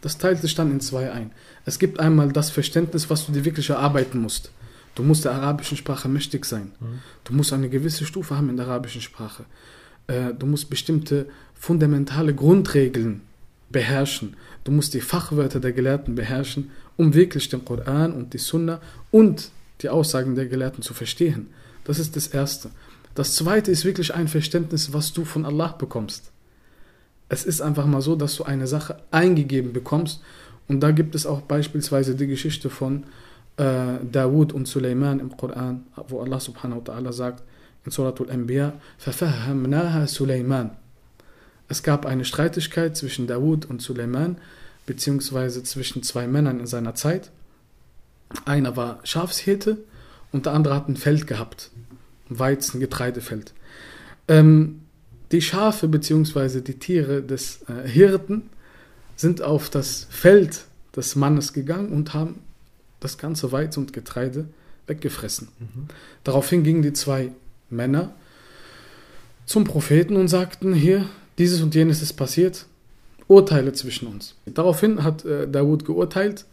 Das teilt sich dann in zwei ein. Es gibt einmal das Verständnis, was du dir wirklich erarbeiten musst. Du musst der arabischen Sprache mächtig sein. Mhm. Du musst eine gewisse Stufe haben in der arabischen Sprache. Äh, du musst bestimmte fundamentale Grundregeln beherrschen. Du musst die Fachwörter der Gelehrten beherrschen, um wirklich den Koran und die Sunna und die Aussagen der Gelehrten zu verstehen. Das ist das Erste. Das Zweite ist wirklich ein Verständnis, was du von Allah bekommst. Es ist einfach mal so, dass du eine Sache eingegeben bekommst und da gibt es auch beispielsweise die Geschichte von äh, Dawud und Suleiman im Koran, wo Allah subhanahu wa ta'ala sagt in Suratul Anbiya, فَفَهَّمْنَاهَا Suleiman. es gab eine Streitigkeit zwischen Dawud und Suleiman, beziehungsweise zwischen zwei Männern in seiner Zeit. Einer war Schafshirte und der andere hat ein Feld gehabt, ein Weizen, Getreidefeld. Ähm, die Schafe beziehungsweise die Tiere des äh, Hirten sind auf das Feld des Mannes gegangen und haben das ganze Weizen und Getreide weggefressen. Mhm. Daraufhin gingen die zwei Männer zum Propheten und sagten, hier, dieses und jenes ist passiert, urteile zwischen uns. Daraufhin hat äh, Dawud geurteilt,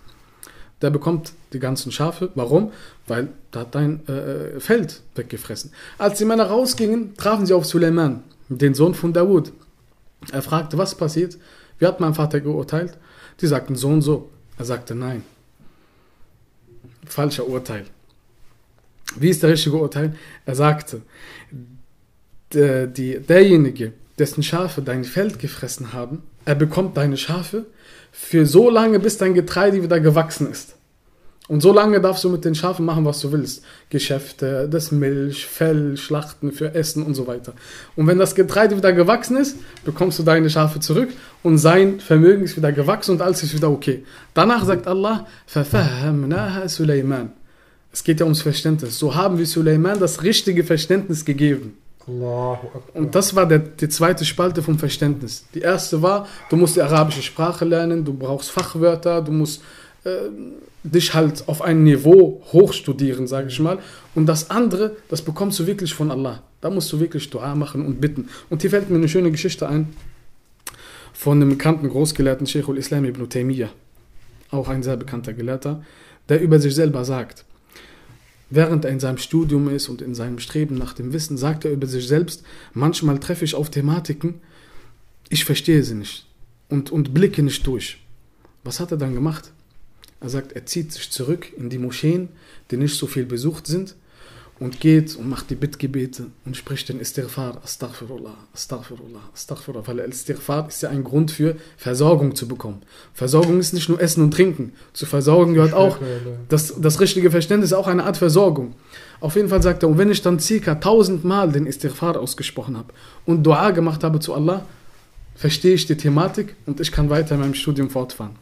der bekommt die ganzen Schafe. Warum? Weil da hat dein äh, Feld weggefressen. Als die Männer rausgingen, trafen sie auf Suleiman, den Sohn von Dawud. Er fragte, was passiert? Wie hat mein Vater geurteilt? Die sagten so und so. Er sagte nein. Falscher Urteil. Wie ist der richtige Urteil? Er sagte, die, derjenige, dessen Schafe dein Feld gefressen haben, er bekommt deine Schafe für so lange, bis dein Getreide wieder gewachsen ist. Und so lange darfst du mit den Schafen machen, was du willst. Geschäfte, das Milch, Fell, Schlachten für Essen und so weiter. Und wenn das Getreide wieder gewachsen ist, bekommst du deine Schafe zurück und sein Vermögen ist wieder gewachsen und alles ist wieder okay. Danach sagt Allah. Es geht ja ums Verständnis. So haben wir Suleiman das richtige Verständnis gegeben. Und das war der, die zweite Spalte vom Verständnis. Die erste war, du musst die arabische Sprache lernen, du brauchst Fachwörter, du musst äh, dich halt auf ein Niveau hochstudieren, sage ich mal. Und das andere, das bekommst du wirklich von Allah. Da musst du wirklich Dua machen und bitten. Und hier fällt mir eine schöne Geschichte ein von einem bekannten Großgelehrten Sheikh al-Islam ibn Taymiyyah, auch ein sehr bekannter Gelehrter, der über sich selber sagt, während er in seinem Studium ist und in seinem Streben nach dem Wissen, sagt er über sich selbst, manchmal treffe ich auf Thematiken, ich verstehe sie nicht und, und blicke nicht durch. Was hat er dann gemacht? Er sagt, er zieht sich zurück in die Moscheen, die nicht so viel besucht sind, und geht und macht die Bittgebete und spricht den Istighfar, Astaghfirullah, Astaghfirullah, Astaghfirullah, weil Istighfar ist ja ein Grund für Versorgung zu bekommen. Versorgung ist nicht nur Essen und Trinken. Zu Versorgung gehört auch das, das richtige Verständnis, auch eine Art Versorgung. Auf jeden Fall sagt er, und wenn ich dann circa tausendmal den Istighfar ausgesprochen habe und Dua gemacht habe zu Allah, verstehe ich die Thematik und ich kann weiter in meinem Studium fortfahren.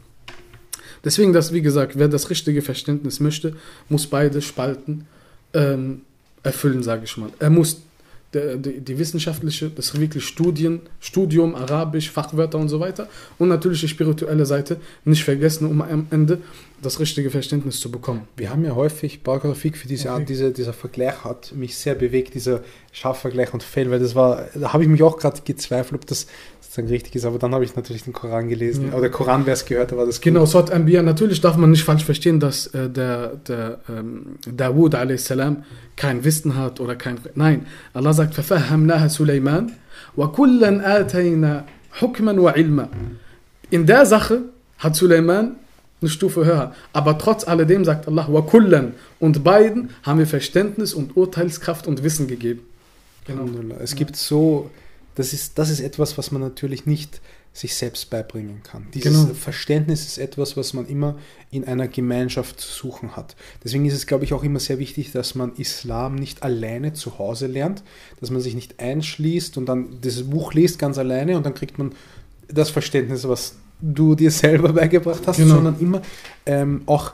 Deswegen, das, wie gesagt, wer das richtige Verständnis möchte, muss beide Spalten ähm, erfüllen, sage ich mal. Er muss die, die, die, wissenschaftliche, das wirklich Studien, Studium, Arabisch, Fachwörter und so weiter und natürlich die spirituelle Seite nicht vergessen, um am Ende das richtige Verständnis zu bekommen. Wir haben ja häufig, Bargrafik für diese okay. Art, diese, dieser Vergleich hat mich sehr bewegt, dieser Schafvergleich und Fell, weil das war, da habe ich mich auch gerade gezweifelt, ob das sozusagen richtig ist. Aber dann habe ich natürlich den Koran gelesen. Ja. Oder der Koranvers gehört, aber das Genau, Surat Anbiya, natürlich darf man nicht falsch verstehen, dass äh, der, der ähm, Dawud a.s. kein Wissen hat oder kein... Nein, Allah sagt, فَفَهَّمْنَاهَ سُلَيْمَانَ وَكُلًّا آتَيْنَا حُكْمًا وَعِلْمًا In der Sache hat Suleiman eine Stufe höher. Aber trotz alledem sagt Allah, وَكُلًّا Und beiden haben wir Verständnis und Urteilskraft und Wissen gegeben. Alhamdulillah. Es gibt so, das ist, das ist etwas, was man natürlich nicht sich selbst beibringen kann. Dieses Genau. Verständnis ist etwas, was man immer in einer Gemeinschaft zu suchen hat. Deswegen ist es, glaube ich, auch immer sehr wichtig, dass man Islam nicht alleine zu Hause lernt, dass man sich nicht einschließt und dann dieses Buch liest ganz alleine und dann kriegt man das Verständnis, was du dir selber beigebracht hast, Genau. sondern immer ähm, auch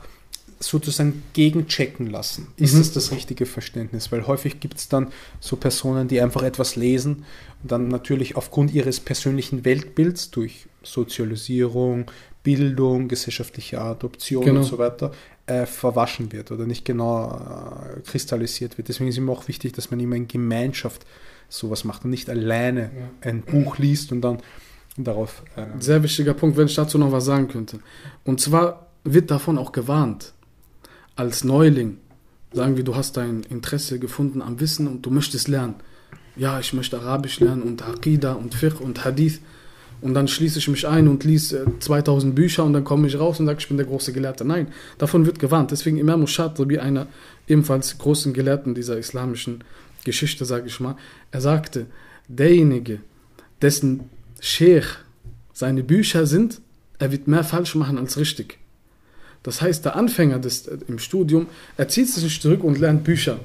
sozusagen gegenchecken lassen. Ist Mhm. das das richtige Verständnis? Weil häufig gibt es dann so Personen, die einfach etwas lesen dann natürlich aufgrund ihres persönlichen Weltbilds durch Sozialisierung, Bildung, gesellschaftliche Adoption Genau. und so weiter äh, verwaschen wird oder nicht genau äh, kristallisiert wird. Deswegen ist immer auch wichtig, dass man immer in Gemeinschaft sowas macht und nicht alleine ein Buch liest und dann darauf äh, Sehr wichtiger Punkt, wenn ich dazu noch was sagen könnte. Und zwar wird davon auch gewarnt, als Neuling, sagen wir, du hast dein Interesse gefunden am Wissen und du möchtest lernen. Ja, ich möchte Arabisch lernen und Aqidah und Fiqh und Hadith. Und dann schließe ich mich ein und lese äh, 2000 Bücher und dann komme ich raus und sage, ich bin der große Gelehrte. Nein, davon wird gewarnt. Deswegen Imam Shatibi, einer ebenfalls großen Gelehrten dieser islamischen Geschichte, sage ich mal, er sagte, derjenige, dessen Sheikh seine Bücher sind, er wird mehr falsch machen als richtig. Das heißt, der Anfänger des, äh, im Studium, er zieht sich zurück und lernt Bücher.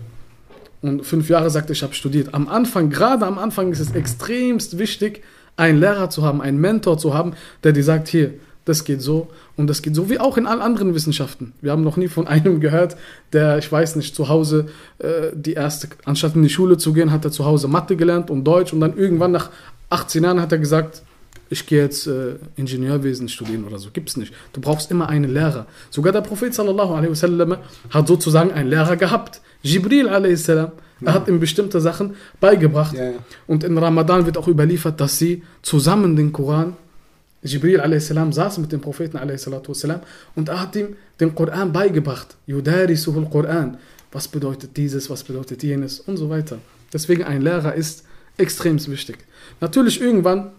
Und fünf Jahre sagt ich habe studiert. Am Anfang, gerade am Anfang ist es extremst wichtig, einen Lehrer zu haben, einen Mentor zu haben, der dir sagt, hier, das geht so und das geht so, wie auch in allen anderen Wissenschaften. Wir haben noch nie von einem gehört, der, ich weiß nicht, zu Hause äh, die erste, anstatt in die Schule zu gehen, hat er zu Hause Mathe gelernt und Deutsch und dann irgendwann nach 18 Jahren hat er gesagt, ich gehe jetzt äh, Ingenieurwesen studieren oder so. Gibt's nicht. Du brauchst immer einen Lehrer. Sogar der Prophet sallallahu alaihi wasallam hat sozusagen einen Lehrer gehabt. Jibril salam. Er hat ihm bestimmte Sachen beigebracht. Ja, ja. Und in Ramadan wird auch überliefert, dass sie zusammen den Koran, Jibril a.s. saß mit dem Propheten a.s. und er hat ihm den Koran beigebracht. Yudarisuhul Koran. Was bedeutet dieses, was bedeutet jenes und so weiter. Deswegen ein Lehrer ist extrem wichtig. Natürlich irgendwann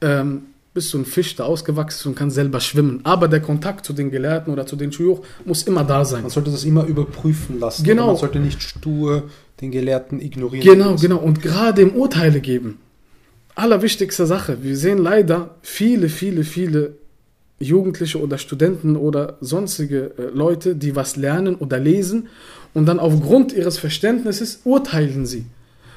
ähm, bist du ein Fisch, der ausgewachsen ist und kann selber schwimmen. Aber der Kontakt zu den Gelehrten oder zu den Schuyuch muss immer da sein. Man sollte das immer überprüfen lassen. Genau. Man sollte nicht stur den Gelehrten ignorieren. Genau, genau. Und gerade im Urteile geben. Allerwichtigste Sache. Wir sehen leider viele, viele, viele Jugendliche oder Studenten oder sonstige äh, Leute, die was lernen oder lesen und dann aufgrund ihres Verständnisses urteilen sie.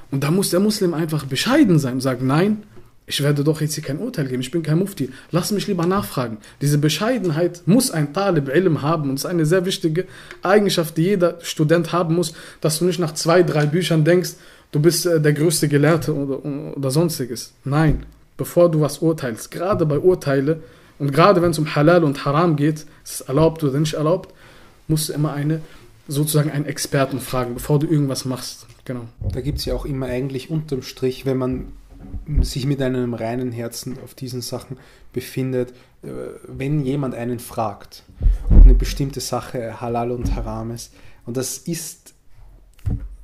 Und da muss der Muslim einfach bescheiden sein und sagen, nein, ich werde doch jetzt hier kein Urteil geben, ich bin kein Mufti, lass mich lieber nachfragen. Diese Bescheidenheit muss ein Talib Ilm haben und es ist eine sehr wichtige Eigenschaft, die jeder Student haben muss, dass du nicht nach zwei, drei Büchern denkst, du bist äh, der größte Gelehrte oder, oder sonstiges. Nein, bevor du was urteilst, gerade bei Urteile und gerade wenn es um Halal und Haram geht, ist es erlaubt oder nicht erlaubt, musst du immer eine sozusagen einen Experten fragen, bevor du irgendwas machst. Genau. Da gibt es ja auch immer eigentlich unterm Strich, wenn man sich mit einem reinen Herzen auf diesen Sachen befindet, äh, wenn jemand einen fragt, ob eine bestimmte Sache halal und haram ist, und das ist,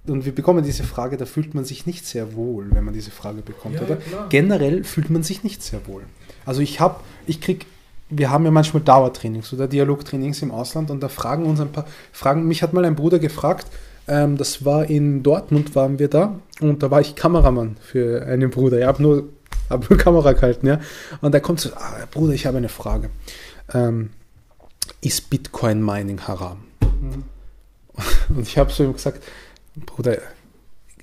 und wir bekommen diese Frage, da fühlt man sich nicht sehr wohl, wenn man diese Frage bekommt, Ja, oder? klar. Generell fühlt man sich nicht sehr wohl. Also ich habe, ich krieg, wir haben ja manchmal Dauertrainings oder Dialogtrainings im Ausland und da fragen uns ein paar, fragen, mich hat mal ein Bruder gefragt, ähm, das war in Dortmund, waren wir da und da war ich Kameramann für einen Bruder. Ich habe nur, hab nur Kamera gehalten, ja. Und da kommt so, ah, Bruder, ich habe eine Frage. Ähm, ist Bitcoin Mining haram? Und ich habe so ihm gesagt, Bruder,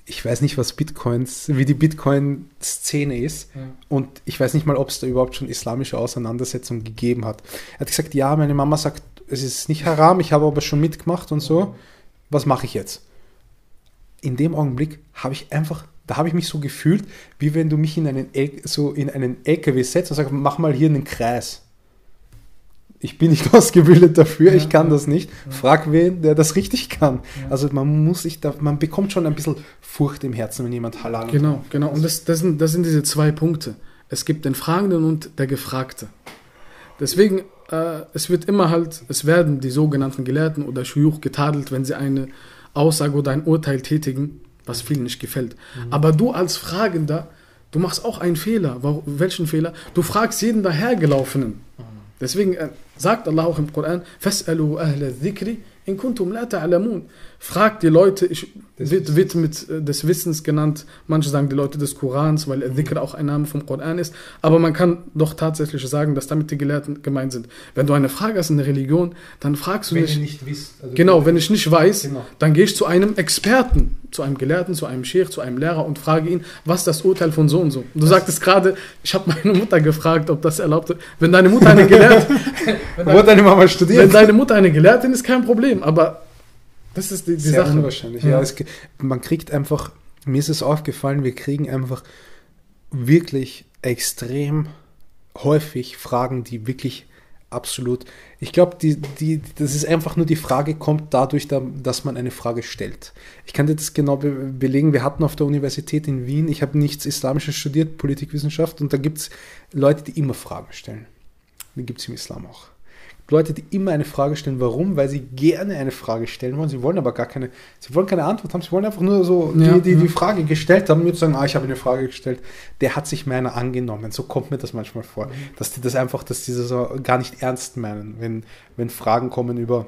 ich weiß nicht, was Bitcoins, wie die Bitcoin-Szene ist. Ja. Und ich weiß nicht mal, ob es da überhaupt schon islamische Auseinandersetzungen gegeben hat. Er hat gesagt, ja, meine Mama sagt, es ist nicht haram, ich habe aber schon mitgemacht und so. Was mache ich jetzt? In dem Augenblick habe ich einfach, da habe ich mich so gefühlt, wie wenn du mich in einen, so in einen LKW setzt und sagst, mach mal hier einen Kreis. Ich bin nicht ausgebildet dafür, Ja, ich kann ja, das nicht. Frag wen, der das richtig kann. Also man muss sich da, man bekommt schon ein bisschen Furcht im Herzen, wenn jemand halal Genau, genau. Und das, das, sind, das sind diese zwei Punkte. Es gibt den Fragenden und der Gefragte. Deswegen, äh, es wird immer halt, es werden die sogenannten Gelehrten oder Schuyuch getadelt, wenn sie eine Aussage oder ein Urteil tätigen, was vielen nicht gefällt. Mhm. Aber du als Fragender, du machst auch einen Fehler. Warum, welchen Fehler? Du fragst jeden dahergelaufenen. Mhm. Deswegen äh, sagt Allah auch im Koran, فَاسْأَلُوا أَهْلَ الذِّكْرِ in kuntum la ta'lamun. Fragt die Leute, ich, wird, wird mit äh, des Wissens genannt, manche sagen die Leute des Korans, weil Dhikr auch ein Name vom Koran ist, aber man kann doch tatsächlich sagen, dass damit die Gelehrten gemeint sind. Wenn du eine Frage hast in der Religion, dann fragst du wenn nicht. nicht wisst, also genau, wenn ich nicht weiß, genau. dann gehe ich zu einem Experten, zu einem Gelehrten, zu einem Sheikh, zu einem Lehrer und frage ihn, was das Urteil von so und so. Du das sagtest gerade, ich habe meine Mutter gefragt, ob das erlaubt ist. Wenn deine Mutter eine Gelehrtin, wenn, deine, deine Mama studiert. wenn deine Mutter eine Gelehrtin ist, kein Problem, aber das ist die, die Sehr Sache. Unwahrscheinlich. Ja, ja es, man kriegt einfach, mir ist es aufgefallen, wir kriegen einfach wirklich extrem häufig Fragen, die wirklich absolut, ich glaube, die, die, das ist einfach nur die Frage kommt dadurch, dass man eine Frage stellt. Ich kann dir das genau be belegen. Wir hatten auf der Universität in Wien, ich habe nichts Islamisches studiert, Politikwissenschaft, und da gibt es Leute, die immer Fragen stellen. Die gibt es im Islam auch. Leute, die immer eine Frage stellen. Warum? Weil sie gerne eine Frage stellen wollen. Sie wollen aber gar keine, sie wollen keine Antwort haben. Sie wollen einfach nur so ja, die, die, ja. die Frage gestellt haben, mir zu sagen, ah, ich habe eine Frage gestellt. Der hat sich meiner angenommen. So kommt mir das manchmal vor. Dass die das einfach, dass die das so gar nicht ernst meinen, wenn, wenn Fragen kommen über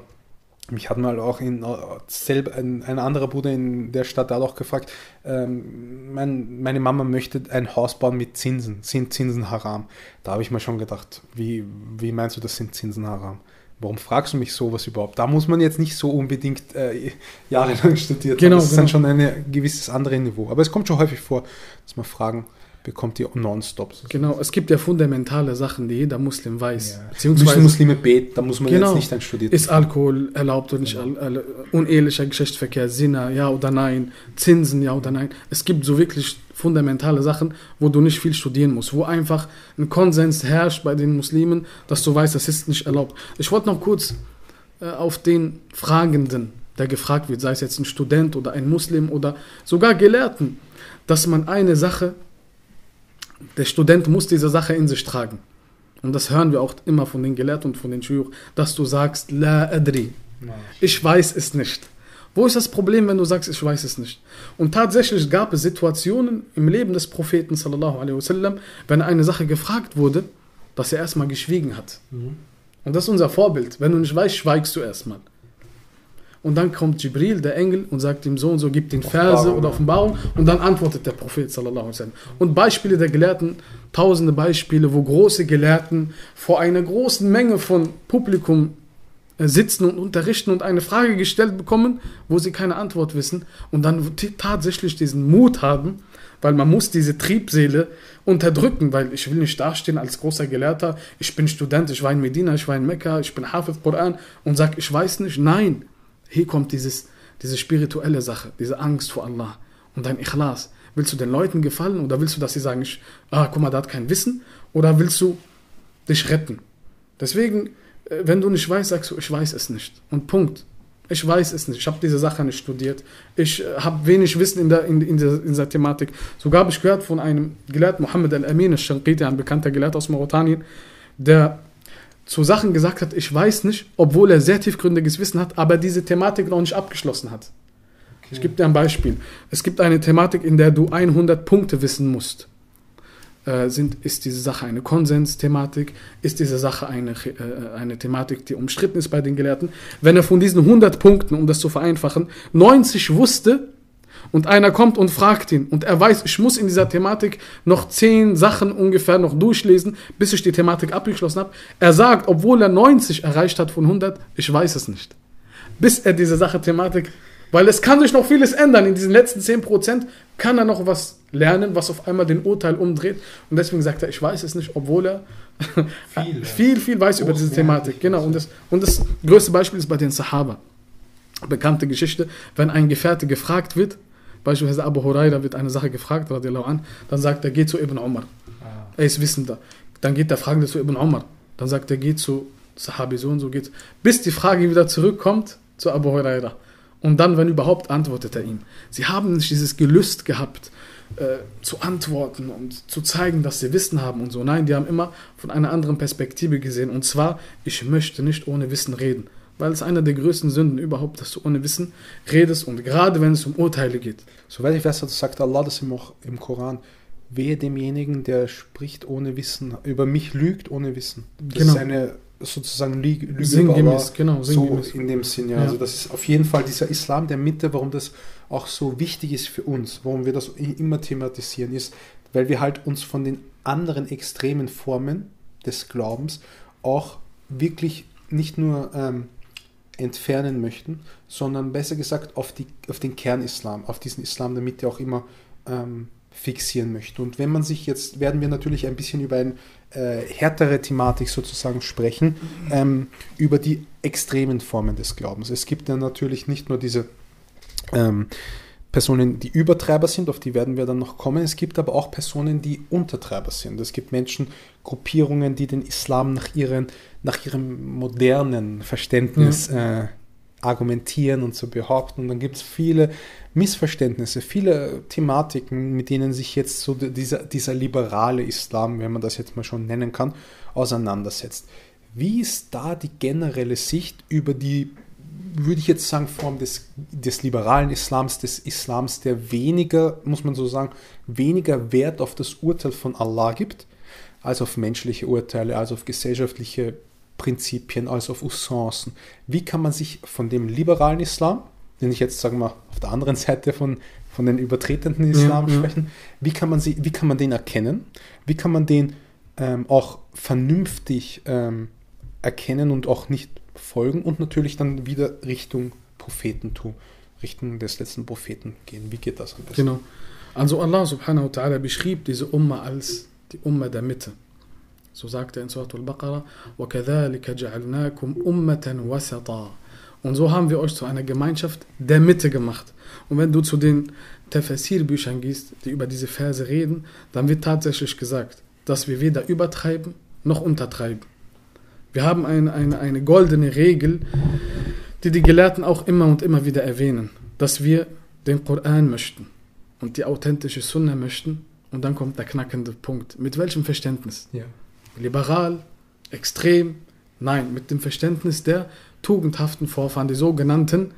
mich hat mal auch in, selber, ein, ein, anderer Bruder in der Stadt hat auch gefragt, ähm, mein, meine Mama möchte ein Haus bauen mit Zinsen. Sind Zinsen haram? Da habe ich mir schon gedacht, wie, wie meinst du, das sind Zinsen haram? Warum fragst du mich sowas überhaupt? Da muss man jetzt nicht so unbedingt äh, jahrelang studiert genau, haben. Das genau. ist dann schon ein gewisses anderes Niveau. Aber es kommt schon häufig vor, dass man Fragen bekommt ihr nonstop. Genau, es gibt ja fundamentale Sachen, die jeder Muslim weiß. Ja. Beziehungsweise Muslime beten, da muss man genau. jetzt nicht dann studieren. Ist Alkohol erlaubt oder nicht? Genau. Unehelicher Geschlechtsverkehr, Sinne, ja oder nein? Zinsen, ja oder nein? Es gibt so wirklich fundamentale Sachen, wo du nicht viel studieren musst, wo einfach ein Konsens herrscht bei den Muslimen, dass du weißt, das ist nicht erlaubt. Ich wollte noch kurz äh, auf den Fragenden, der gefragt wird, sei es jetzt ein Student oder ein Muslim oder sogar Gelehrten, dass man eine Sache der Student muss diese Sache in sich tragen. Und das hören wir auch immer von den Gelehrten und von den Schüler, dass du sagst, La adri. Ich weiß es nicht. Wo ist das Problem, wenn du sagst, ich weiß es nicht? Und tatsächlich gab es Situationen im Leben des Propheten, sallallahu alaihi wasallam, wenn eine Sache gefragt wurde, dass er erstmal geschwiegen hat. Mhm. Und das ist unser Vorbild. Wenn du nicht weißt, schweigst du erstmal. Und dann kommt Jibril, der Engel, und sagt ihm so und so, gibt den Verse oder Offenbarung. Und dann antwortet der Prophet sallallahu. Und Beispiele der Gelehrten, tausende Beispiele, wo große Gelehrten vor einer großen Menge von Publikum äh, sitzen und unterrichten und eine Frage gestellt bekommen, wo sie keine Antwort wissen und dann tatsächlich diesen Mut haben, weil man muss diese Triebseele unterdrücken, weil ich will nicht dastehen als großer Gelehrter, ich bin Student, ich war in Medina, ich war in Mekka, ich bin Hafiz Koran und sage, ich weiß nicht, nein, hier kommt dieses, diese spirituelle Sache, diese Angst vor Allah und dein Ikhlas. Willst du den Leuten gefallen oder willst du, dass sie sagen, ich, ah, guck mal, der hat kein Wissen? Oder willst du dich retten? Deswegen, äh, wenn du nicht weißt, sagst du, ich weiß es nicht. Und Punkt. Ich weiß es nicht. Ich habe diese Sache nicht studiert. Ich äh, habe wenig Wissen in, der, in, in, dieser, in dieser Thematik. Sogar habe ich gehört von einem Gelehrten, Mohammed al-Amin al-Shanqiti, ein bekannter Gelehrter aus Mauretanien, der zu Sachen gesagt hat, ich weiß nicht, obwohl er sehr tiefgründiges Wissen hat, aber diese Thematik noch nicht abgeschlossen hat. Okay. Ich gebe dir ein Beispiel. Es gibt eine Thematik, in der du 100 Punkte wissen musst. Äh, sind, ist diese Sache eine Konsensthematik? Ist diese Sache eine, äh, eine Thematik, die umstritten ist bei den Gelehrten? Wenn er von diesen 100 Punkten, um das zu vereinfachen, 90 wusste, und einer kommt und fragt ihn und er weiß, ich muss in dieser Thematik noch zehn Sachen ungefähr noch durchlesen, bis ich die Thematik abgeschlossen habe. Er sagt, obwohl er 90 erreicht hat von 100, ich weiß es nicht. Bis er diese Sache Thematik, weil es kann sich noch vieles ändern. In diesen letzten 10% kann er noch was lernen, was auf einmal den Urteil umdreht. Und deswegen sagt er, ich weiß es nicht, obwohl er viel, viel, viel weiß über diese Thematik. Genau. Und das, und das größte Beispiel ist bei den Sahaba. Bekannte Geschichte, wenn ein Gefährte gefragt wird, Beispielsweise Abu Huraira wird eine Sache gefragt, an, dann sagt er, geh zu Ibn Umar. Ah. Er ist wissender. Dann geht der Fragende zu Ibn Umar. Dann sagt er, geh zu Sahabi so und so geht. Bis die Frage wieder zurückkommt zu Abu Huraira. Und dann, wenn überhaupt, antwortet er ihm. Sie haben nicht dieses Gelüst gehabt, äh, zu antworten und zu zeigen, dass sie Wissen haben und so. Nein, die haben immer von einer anderen Perspektive gesehen. Und zwar, ich möchte nicht ohne Wissen reden. Weil es einer der größten Sünden überhaupt, dass du ohne Wissen redest und gerade wenn es um Urteile geht. Soweit ich weiß, sagt Allah das auch im Koran. Wehe demjenigen, der spricht ohne Wissen, über mich lügt ohne Wissen. Das Genau. ist eine sozusagen Lüge, Lüge Sinngemäß, genau, so sinngemäß. in dem Sinn, ja. Ja. Also das ist auf jeden Fall dieser Islam der Mitte, warum das auch so wichtig ist für uns, warum wir das immer thematisieren, ist, weil wir halt uns von den anderen extremen Formen des Glaubens auch wirklich nicht nur ähm, entfernen möchten, sondern besser gesagt auf, die, auf den Kernislam, auf diesen Islam der Mitte auch immer ähm, fixieren möchten. Und wenn man sich jetzt, werden wir natürlich ein bisschen über eine äh, härtere Thematik sozusagen sprechen, ähm, über die extremen Formen des Glaubens. Es gibt ja natürlich nicht nur diese ähm, Personen, die Übertreiber sind, auf die werden wir dann noch kommen. Es gibt aber auch Personen, die Untertreiber sind. Es gibt Menschen, Gruppierungen, die den Islam nach, ihren, nach ihrem modernen Verständnis äh, argumentieren und so behaupten. Und dann gibt es viele Missverständnisse, viele Thematiken, mit denen sich jetzt so dieser, dieser liberale Islam, wenn man das jetzt mal schon nennen kann, auseinandersetzt. Wie ist da die generelle Sicht über die, würde ich jetzt sagen, Form des, des liberalen Islams, des Islams, der weniger, muss man so sagen, weniger Wert auf das Urteil von Allah gibt, als auf menschliche Urteile, als auf gesellschaftliche Prinzipien, als auf Usancen. Wie kann man sich von dem liberalen Islam, den ich jetzt, sagen wir, auf der anderen Seite von, von den übertretenden Islam Ja, ja. sprechen, wie kann man, sie, wie kann man den erkennen? Wie kann man den ähm, auch vernünftig ähm, erkennen und auch nicht folgen und natürlich dann wieder Richtung Prophetentum, Richtung des letzten Propheten gehen? Wie geht das am besten? Genau. Also Allah subhanahu wa ta'ala beschrieb diese Umma als die Umma der Mitte. So sagt er in Surah Al-Baqarah, وَكَذَلِكَ جَعَلْنَاكُمْ أُمَّةً وَسَطًا Und so haben wir euch zu einer Gemeinschaft der Mitte gemacht. Und wenn du zu den Tafsir-Büchern gehst, die über diese Verse reden, dann wird tatsächlich gesagt, dass wir weder übertreiben noch untertreiben. Wir haben eine, eine, eine goldene Regel, die die Gelehrten auch immer und immer wieder erwähnen, dass wir den Koran möchten und die authentische Sunna möchten. Und dann kommt der knackende Punkt. Mit welchem Verständnis? Ja. Liberal, extrem? Nein, mit dem Verständnis der tugendhaften Vorfahren, die sogenannten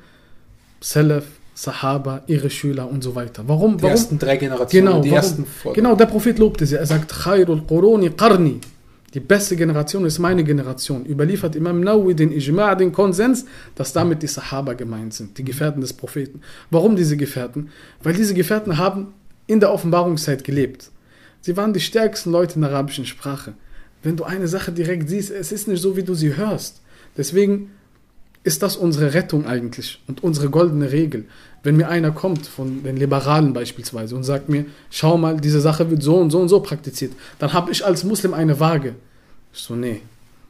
Salaf, Sahaba, ihre Schüler und so weiter. Warum? Die warum? ersten drei Generationen, Genau, die warum? ersten vor Genau, der Prophet lobte sie. Er sagt, Khairul Quruni Qarni. Die beste Generation ist meine Generation. Überliefert Imam Nawawi den Ijma', den Konsens, dass damit die Sahaba gemeint sind, die Gefährten des Propheten. Warum diese Gefährten? Weil diese Gefährten haben in der Offenbarungszeit gelebt. Sie waren die stärksten Leute in der arabischen Sprache. Wenn du eine Sache direkt siehst, es ist nicht so, wie du sie hörst. Deswegen ist das unsere Rettung eigentlich und unsere goldene Regel. Wenn mir einer kommt, von den Liberalen beispielsweise, und sagt mir, schau mal, diese Sache wird so und so und so praktiziert, dann habe ich als Muslim eine Waage. Ich so, nee,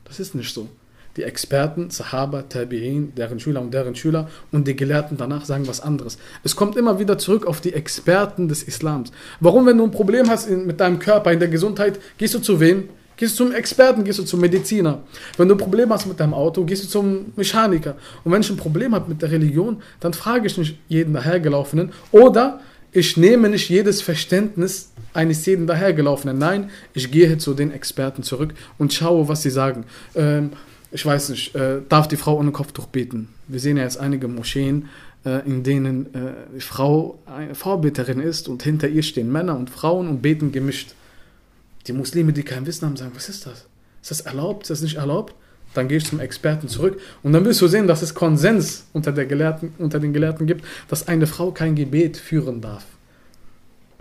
das ist nicht so. Die Experten, Sahaba, Tabi'in, deren Schüler und deren Schüler und die Gelehrten danach sagen was anderes. Es kommt immer wieder zurück auf die Experten des Islams. Warum, wenn du ein Problem hast in, mit deinem Körper, in der Gesundheit, gehst du zu wem? Gehst du zum Experten, gehst du zum Mediziner. Wenn du ein Problem hast mit deinem Auto, gehst du zum Mechaniker. Und wenn ich ein Problem habe mit der Religion, dann frage ich nicht jeden dahergelaufenen oder ich nehme nicht jedes Verständnis eines jeden dahergelaufenen. Nein, ich gehe zu den Experten zurück und schaue, was sie sagen. Ähm, ich weiß nicht, äh, darf die Frau ohne Kopftuch beten? Wir sehen ja jetzt einige Moscheen, äh, in denen äh, die Frau eine Vorbeterin ist und hinter ihr stehen Männer und Frauen und beten gemischt. Die Muslime, die kein Wissen haben, sagen, was ist das? Ist das erlaubt? Ist das nicht erlaubt? Dann gehe ich zum Experten zurück und dann wirst du sehen, dass es Konsens unter, der Gelehrten, unter den Gelehrten gibt, dass eine Frau kein Gebet führen darf.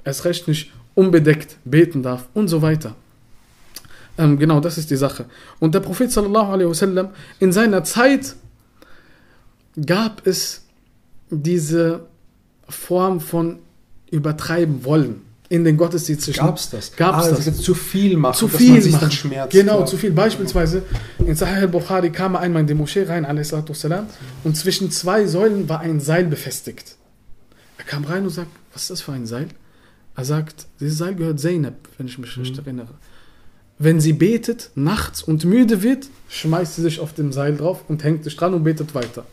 Erst recht nicht unbedeckt beten darf und so weiter. Ähm, genau, das ist die Sache. Und der Prophet sallallahu alaihi wasallam, in seiner Zeit gab es diese Form von übertreiben wollen in den Gottesdiensten. Gab's das? Gab's ah, das? das? Zu viel machen, zu dass viel man sich dann schmerzt. Genau, ja. zu viel. Beispielsweise in Sahih al-Bukhari kam er einmal in die Moschee rein, a.s.w. und zwischen zwei Säulen war ein Seil befestigt. Er kam rein und sagt, was ist das für ein Seil? Er sagt, dieses Seil gehört Zeynep, wenn ich mich Mhm. recht erinnere. Wenn sie betet, nachts und müde wird, schmeißt sie sich auf dem Seil drauf und hängt sich dran und betet weiter.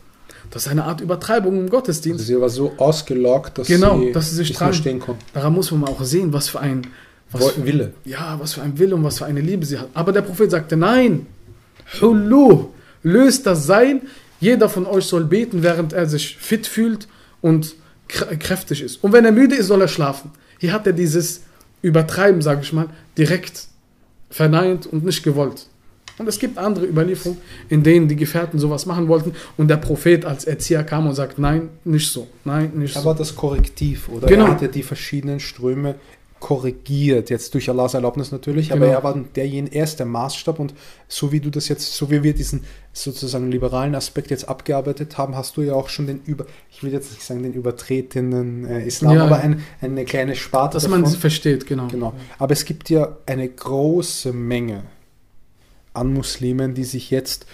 Das ist eine Art Übertreibung im Gottesdienst. Also sie war so ausgelockt, dass Genau, sie dass sie sich nicht stehen konnten. Daran muss man auch sehen, was für ein was für, Wille. ja, was für ein Wille und was für eine Liebe sie hat. Aber der Prophet sagte, nein, Hullu, löst das Sein. Jeder von euch soll beten, während er sich fit fühlt und krä- kräftig ist. Und wenn er müde ist, soll er schlafen. Hier hat er dieses Übertreiben, sage ich mal, direkt verneint und nicht gewollt. Und es gibt andere Überlieferungen, in denen die Gefährten sowas machen wollten und der Prophet als Erzieher kam und sagt, nein, nicht so, nein, nicht so. Aber das Korrektiv, oder? Genau. Er hat ja die verschiedenen Ströme korrigiert, jetzt durch Allahs Erlaubnis natürlich, aber Genau. er war derjenige, er ist der Maßstab und so wie du das jetzt, so wie wir diesen sozusagen liberalen Aspekt jetzt abgearbeitet haben, hast du ja auch schon den über, ich will jetzt nicht sagen den übertretenen äh, Islam, Ja. aber ein, eine kleine Sparte Dass man es versteht, genau. Genau. Aber es gibt ja eine große Menge an Muslimen, die sich jetzt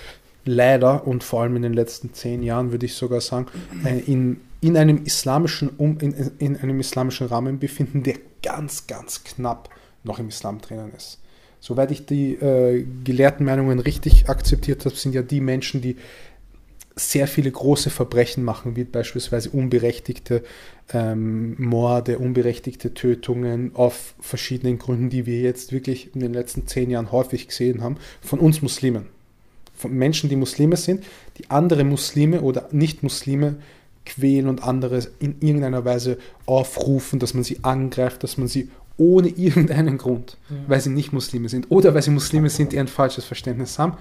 leider und vor allem in den letzten zehn Jahren, würde ich sogar sagen, äh, in, in, einem islamischen um, in, in einem islamischen Rahmen befinden, der ganz, ganz knapp noch im Islam drinnen ist. Soweit ich die äh, gelehrten Meinungen richtig akzeptiert habe, sind ja die Menschen, die sehr viele große Verbrechen machen, wie beispielsweise unberechtigte ähm, Morde, unberechtigte Tötungen auf verschiedenen Gründen, die wir jetzt wirklich in den letzten zehn Jahren häufig gesehen haben, von uns Muslimen. Von Menschen, die Muslime sind, die andere Muslime oder Nicht-Muslime quälen und andere in irgendeiner Weise aufrufen, dass man sie angreift, dass man sie ohne irgendeinen Grund, weil sie nicht Muslime sind oder weil sie Muslime sind, die ein falsches Verständnis haben,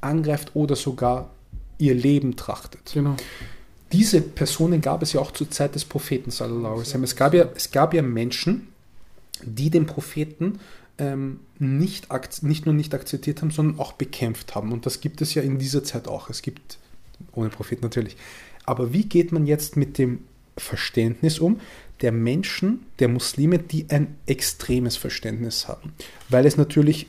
angreift oder sogar ihr Leben trachtet. Genau. Diese Personen gab es ja auch zur Zeit des Propheten. Es gab ja, es gab ja Menschen, die den Propheten ähm, nicht, nicht nur nicht akzeptiert haben, sondern auch bekämpft haben. Und das gibt es ja in dieser Zeit auch. Es gibt, ohne Prophet natürlich. Aber wie geht man jetzt mit dem Verständnis um der Menschen, der Muslime, die ein extremes Verständnis haben? Weil es natürlich ich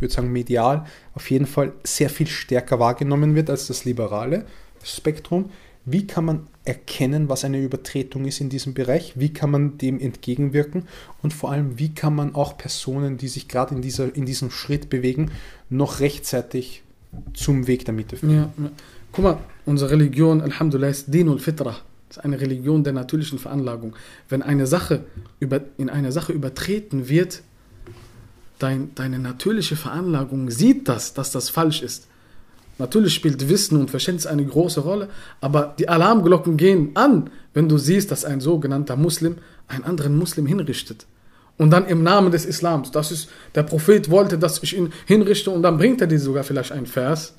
würde sagen, medial auf jeden Fall sehr viel stärker wahrgenommen wird als das liberale Spektrum. Wie kann man erkennen, was eine Übertretung ist in diesem Bereich? Wie kann man dem entgegenwirken? Und vor allem, wie kann man auch Personen, die sich gerade in, in diesem Schritt bewegen, noch rechtzeitig zum Weg der Mitte führen? Ja, ja. Guck mal, unsere Religion, Alhamdulillah, ist Dinul Fitra. Das ist eine Religion der natürlichen Veranlagung. Wenn eine Sache über, in einer Sache übertreten wird, dein, deine natürliche Veranlagung sieht das, dass das falsch ist. Natürlich spielt Wissen und Verständnis eine große Rolle, aber die Alarmglocken gehen an, wenn du siehst, dass ein sogenannter Muslim einen anderen Muslim hinrichtet. Und dann im Namen des Islams. Das ist, der Prophet wollte, dass ich ihn hinrichte und dann bringt er dir sogar vielleicht einen Vers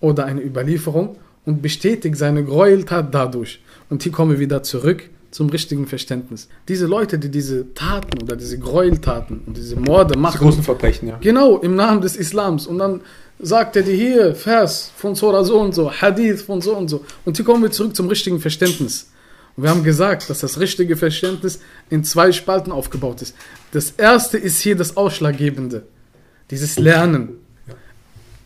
oder eine Überlieferung und bestätigt seine Gräueltat dadurch. Und hier kommen wir wieder zurück zum richtigen Verständnis. Diese Leute, die diese Taten oder diese Gräueltaten und diese Morde machen, großen Verbrechen, ja. Genau, im Namen des Islams. Und dann sagt er dir hier, Vers von Sura so und so, Hadith von so und so. Und hier kommen wir zurück zum richtigen Verständnis. Und wir haben gesagt, dass das richtige Verständnis in zwei Spalten aufgebaut ist. Das erste ist hier das Ausschlaggebende. Dieses Lernen.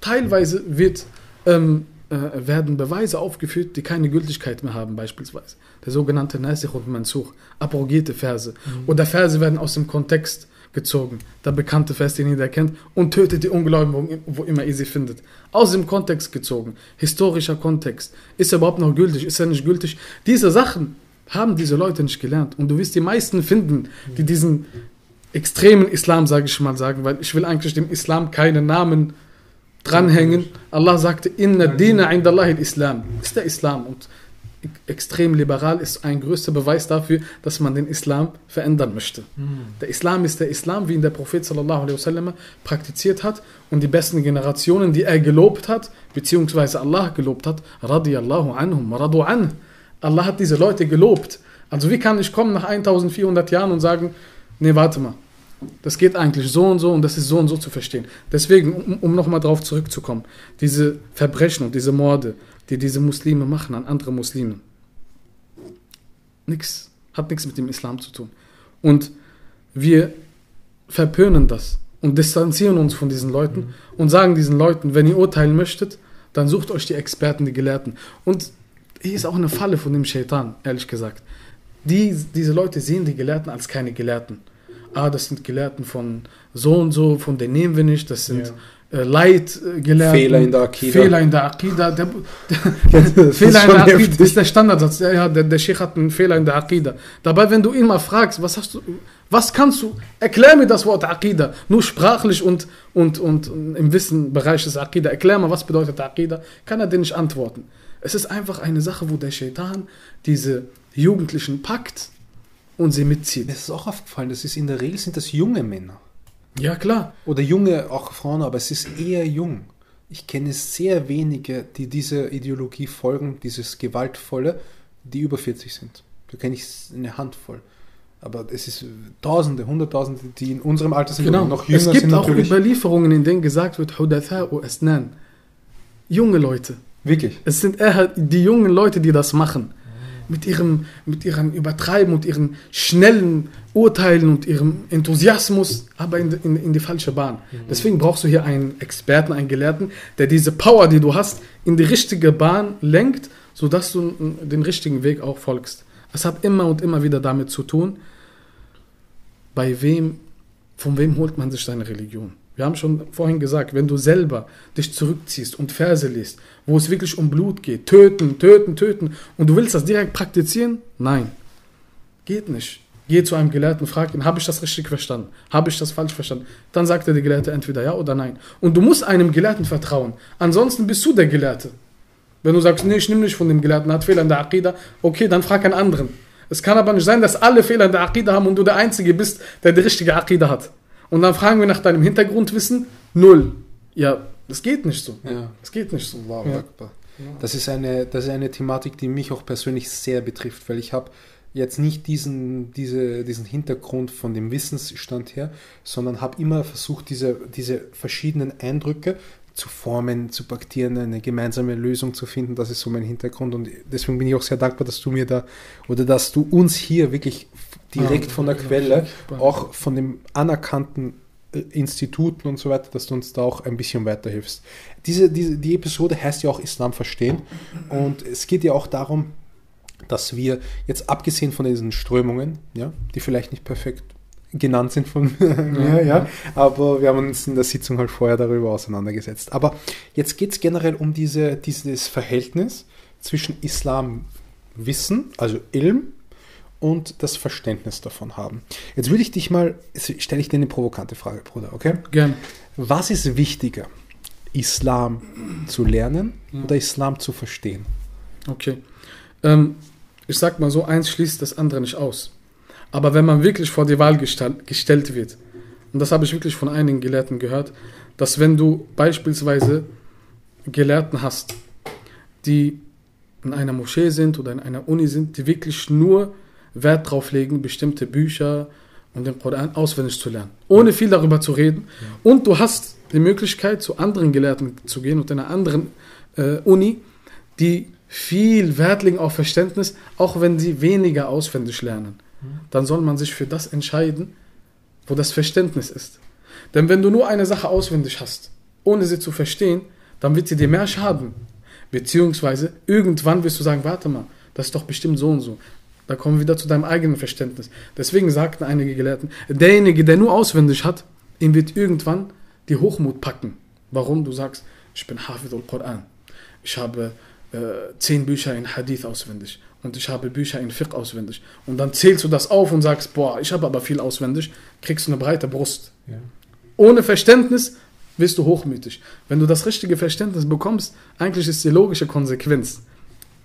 Teilweise wird, ähm, äh, werden Beweise aufgeführt, die keine Gültigkeit mehr haben, beispielsweise. Der sogenannte Nasikh und Mansukh, abrogierte Verse. Oder Verse werden aus dem Kontext gezogen. Der bekannte Vers, den jeder kennt, und tötet die Ungläubigen, wo, wo immer ihr sie findet. Aus dem Kontext gezogen. Historischer Kontext. Ist er überhaupt noch gültig? Ist er nicht gültig? Diese Sachen haben diese Leute nicht gelernt. Und du wirst die meisten finden, die diesen extremen Islam, sage ich mal, sagen, weil ich will eigentlich dem Islam keinen Namen dranhängen. Allah sagte, Inna Dina indallahi islam Ist der Islam. Und extrem liberal ist ein größter Beweis dafür, dass man den Islam verändern möchte. Der Islam ist der Islam, wie ihn der Prophet sallallahu alaihi wasallam praktiziert hat und die besten Generationen, die er gelobt hat, beziehungsweise Allah gelobt hat, radiyallahu anhum, radu an. Allah hat diese Leute gelobt. Also wie kann ich kommen nach 1400 Jahren und sagen, nee, warte mal, das geht eigentlich so und so und das ist so und so zu verstehen. Deswegen, um, um nochmal drauf zurückzukommen, diese Verbrechen und diese Morde, die diese Muslime machen an andere Muslime, nix, hat nichts mit dem Islam zu tun. Und wir verpönen das und distanzieren uns von diesen Leuten und sagen diesen Leuten, wenn ihr urteilen möchtet, dann sucht euch die Experten, die Gelehrten. Und hier ist auch eine Falle von dem Shaitan, ehrlich gesagt. Die, diese Leute sehen die Gelehrten als keine Gelehrten. Ah, das sind Gelehrten von so und so, von denen nehmen wir nicht, das sind Ja. äh, Leitgelehrten. Fehler in der Akida. Fehler in der Akida. Der, Das der ist Fehler in der Akida heftig. ist der Standardsatz. Ja, ja, der, der Sheikh hat einen Fehler in der Akida. Dabei, wenn du ihn mal fragst, was hast du, was kannst du, erklär mir das Wort Akida. Nur sprachlich und, und, und im Wissenbereich des Akida. Erklär mal, was bedeutet Akida. Kann er dir nicht antworten. Es ist einfach eine Sache, wo der Shaitan diese Jugendlichen packt und sie mitzieht. Mir ist auch aufgefallen, das ist in der Regel sind das junge Männer. Ja, klar. Oder junge, auch Frauen, aber es ist eher jung. Ich kenne sehr wenige, die dieser Ideologie folgen, dieses Gewaltvolle, die über 40 sind. Da kenne ich eine Handvoll. Aber es ist Tausende, Hunderttausende, die in unserem Alter sind Genau. und noch jünger es gibt sind auch natürlich. Überlieferungen, in denen gesagt wird, Hudatha Asnan. Junge Leute. Wirklich. Es sind eher die jungen Leute, die das machen. Mit ihrem, mit ihrem Übertreiben und ihren schnellen Urteilen und ihrem Enthusiasmus, aber in, in, in die falsche Bahn. Deswegen brauchst du hier einen Experten, einen Gelehrten, der diese Power, die du hast, in die richtige Bahn lenkt, sodass du den richtigen Weg auch folgst. Es hat immer und immer wieder damit zu tun, bei wem, von wem holt man sich seine Religion? Wir haben schon vorhin gesagt, wenn du selber dich zurückziehst und Verse liest, wo es wirklich um Blut geht, töten, töten, töten, und du willst das direkt praktizieren? Nein, geht nicht. Geh zu einem Gelehrten, frag ihn, habe ich das richtig verstanden? Habe ich das falsch verstanden? Dann sagt der Gelehrte entweder ja oder nein. Und du musst einem Gelehrten vertrauen. Ansonsten bist du der Gelehrte. Wenn du sagst, nee, ich nehme nicht von dem Gelehrten, hat Fehler in der Aqidah, okay, dann frag einen anderen. Es kann aber nicht sein, dass alle Fehler in der Aqidah haben und du der Einzige bist, der die richtige Aqidah hat. Und dann fragen wir nach deinem Hintergrundwissen, null. Ja, das geht nicht so. Ja. Das geht nicht so. Allahu Ja. Das ist, eine, das ist eine Thematik, die mich auch persönlich sehr betrifft, weil ich habe jetzt nicht diesen, diese, diesen Hintergrund von dem Wissensstand her, sondern habe immer versucht, diese, diese verschiedenen Eindrücke zu formen, zu paktieren, eine gemeinsame Lösung zu finden. Das ist so mein Hintergrund und deswegen bin ich auch sehr dankbar, dass du mir da oder dass du uns hier wirklich direkt Ja, von der ja, Quelle, ja. auch von dem anerkannten äh, Instituten und so weiter, dass du uns da auch ein bisschen weiterhilfst. Diese, diese, die Episode heißt ja auch Islam verstehen und es geht ja auch darum, dass wir jetzt abgesehen von diesen Strömungen, ja, die vielleicht nicht perfekt genannt sind von mir, ja, aber wir haben uns in der Sitzung halt vorher darüber auseinandergesetzt. Aber jetzt geht es generell um diese, dieses Verhältnis zwischen Islamwissen, also Ilm, und das Verständnis davon haben. Jetzt würde ich dich mal, stelle ich dir eine provokante Frage, Bruder, okay? Gern. Was ist wichtiger, Islam zu lernen oder Islam zu verstehen? Okay. Ähm, ich sag mal so, eins schließt das andere nicht aus. Aber wenn man wirklich vor die Wahl gestell, gestellt wird, und das habe ich wirklich von einigen Gelehrten gehört, dass wenn du beispielsweise Gelehrten hast, die in einer Moschee sind oder in einer Uni sind, die wirklich nur Wert drauf legen, bestimmte Bücher und den Koran auswendig zu lernen, ohne viel darüber zu reden. Und du hast die Möglichkeit, zu anderen Gelehrten zu gehen und in einer anderen äh, Uni, die viel Wert legen auf Verständnis, auch wenn sie weniger auswendig lernen. Dann soll man sich für das entscheiden, wo das Verständnis ist. Denn wenn du nur eine Sache auswendig hast, ohne sie zu verstehen, dann wird sie dir mehr schaden. Beziehungsweise irgendwann wirst du sagen, warte mal, das ist doch bestimmt so und so. Da kommen wir wieder zu deinem eigenen Verständnis. Deswegen sagten einige Gelehrten, derjenige, der nur auswendig hat, ihm wird irgendwann die Hochmut packen. Warum? Du sagst, ich bin Hafid al-Quran. Ich habe äh, zehn Bücher in Hadith auswendig und ich habe Bücher in Fiqh auswendig. Und dann zählst du das auf und sagst, boah, ich habe aber viel auswendig, kriegst du eine breite Brust. Ohne Verständnis wirst du hochmütig. Wenn du das richtige Verständnis bekommst, eigentlich ist die logische Konsequenz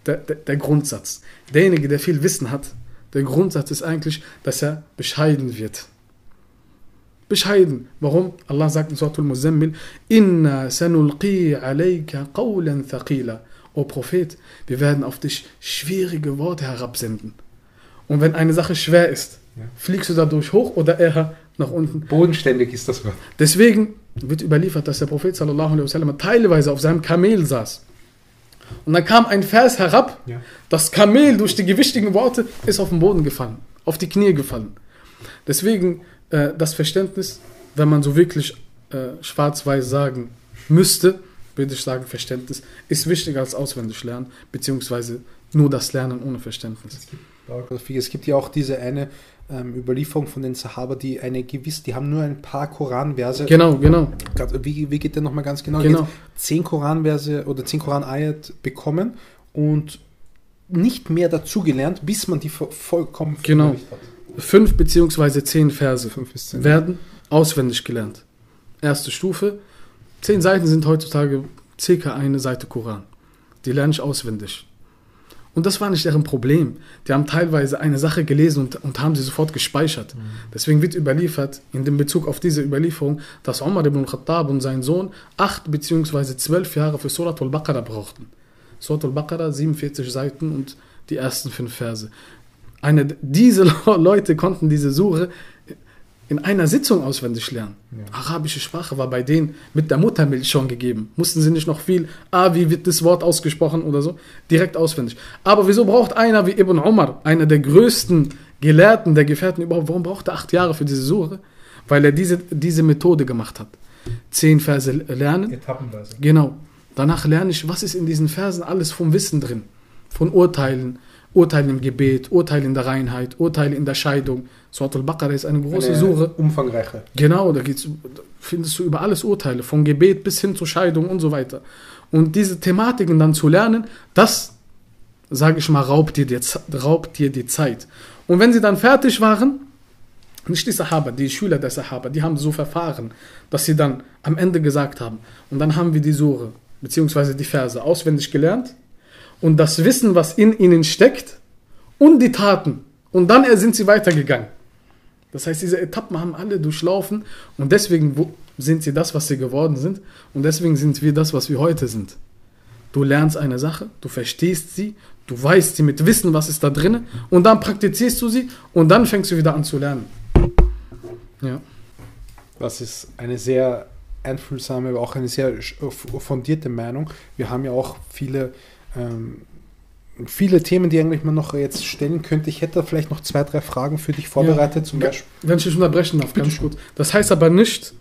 der, der, der Grundsatz. Derjenige, der viel Wissen hat, der Grundsatz ist eigentlich, dass er bescheiden wird. Bescheiden. Warum? Allah sagt in Surah Al-Muzammil, Inna sanulqi alayka qawlan thaqila. O Prophet, wir werden auf dich schwierige Worte herabsenden. Und wenn eine Sache schwer ist, Ja. fliegst du dadurch hoch oder eher nach unten? Bodenständig ist das Wort. Deswegen wird überliefert, dass der Prophet sallallahu alaihi wasallam teilweise auf seinem Kamel saß. Und dann kam ein Vers herab, Ja. das Kamel durch die gewichtigen Worte ist auf den Boden gefallen, auf die Knie gefallen. Deswegen äh, das Verständnis, wenn man so wirklich äh, schwarz-weiß sagen müsste, würde ich sagen, Verständnis ist wichtiger als auswendig lernen, beziehungsweise nur das Lernen ohne Verständnis. Es gibt ja auch diese eine ähm, Überlieferung von den Sahaba, die eine gewiss, die haben nur ein paar Koranverse. Genau, genau. Wie, wie geht der nochmal ganz genau? Genau. Zehn Koranverse oder zehn Koran-Ayat bekommen und nicht mehr dazugelernt, bis man die vo- vollkommen Genau. hat. Fünf beziehungsweise zehn Verse Fünf bis zehn. werden auswendig gelernt. Erste Stufe. Zehn Seiten sind heutzutage circa eine Seite Koran. Die lerne ich auswendig. Und das war nicht deren Problem. Die haben teilweise eine Sache gelesen und, und haben sie sofort gespeichert. Deswegen wird überliefert, in dem Bezug auf diese Überlieferung, dass Umar ibn Khattab und sein Sohn acht beziehungsweise zwölf Jahre für Surat al-Baqarah brauchten. Surat al-Baqarah, 47 Seiten und die ersten fünf Verse. Eine, diese Leute konnten diese Sure in einer Sitzung auswendig lernen. Arabische Sprache war bei denen mit der Muttermilch schon gegeben. Mussten sie nicht noch viel, ah, wie wird das Wort ausgesprochen oder so, direkt auswendig. Aber wieso braucht einer wie Ibn Umar, einer der größten Gelehrten der Gefährten überhaupt, warum braucht er acht Jahre für diese Sure? Weil er diese, diese Methode gemacht hat. Zehn Verse lernen, Etappenweise. Genau. Danach lerne ich, was ist in diesen Versen alles vom Wissen drin. Von Urteilen, Urteilen im Gebet, Urteile in der Reinheit, Urteile in der Scheidung. Surat al-Baqarah ist eine große Eine Sure. Umfangreiche. Genau, da geht's, findest du über alles Urteile, von Gebet bis hin zur Scheidung und so weiter. Und diese Thematiken dann zu lernen, das, sage ich mal, raubt dir, die, raubt dir die Zeit. Und wenn sie dann fertig waren, nicht die Sahaba, die Schüler der Sahaba, die haben so verfahren, dass sie dann am Ende gesagt haben, und dann haben wir die Sure, beziehungsweise die Verse auswendig gelernt und das Wissen, was in ihnen steckt und die Taten. Und dann sind sie weitergegangen. Das heißt, diese Etappen haben alle durchlaufen und deswegen sind sie das, was sie geworden sind und deswegen sind wir das, was wir heute sind. Du lernst eine Sache, du verstehst sie, du weißt sie mit Wissen, was ist da drin und dann praktizierst du sie und dann fängst du wieder an zu lernen. Ja. Das ist eine sehr einfühlsame, aber auch eine sehr fundierte Meinung. Wir haben ja auch viele, ähm, viele Themen, die eigentlich man noch jetzt stellen könnte. Ich hätte vielleicht noch zwei, drei Fragen für dich vorbereitet. Zum Ja. Beispiel. Wenn ich dich unterbrechen darf, ganz gut. Das heißt aber nicht,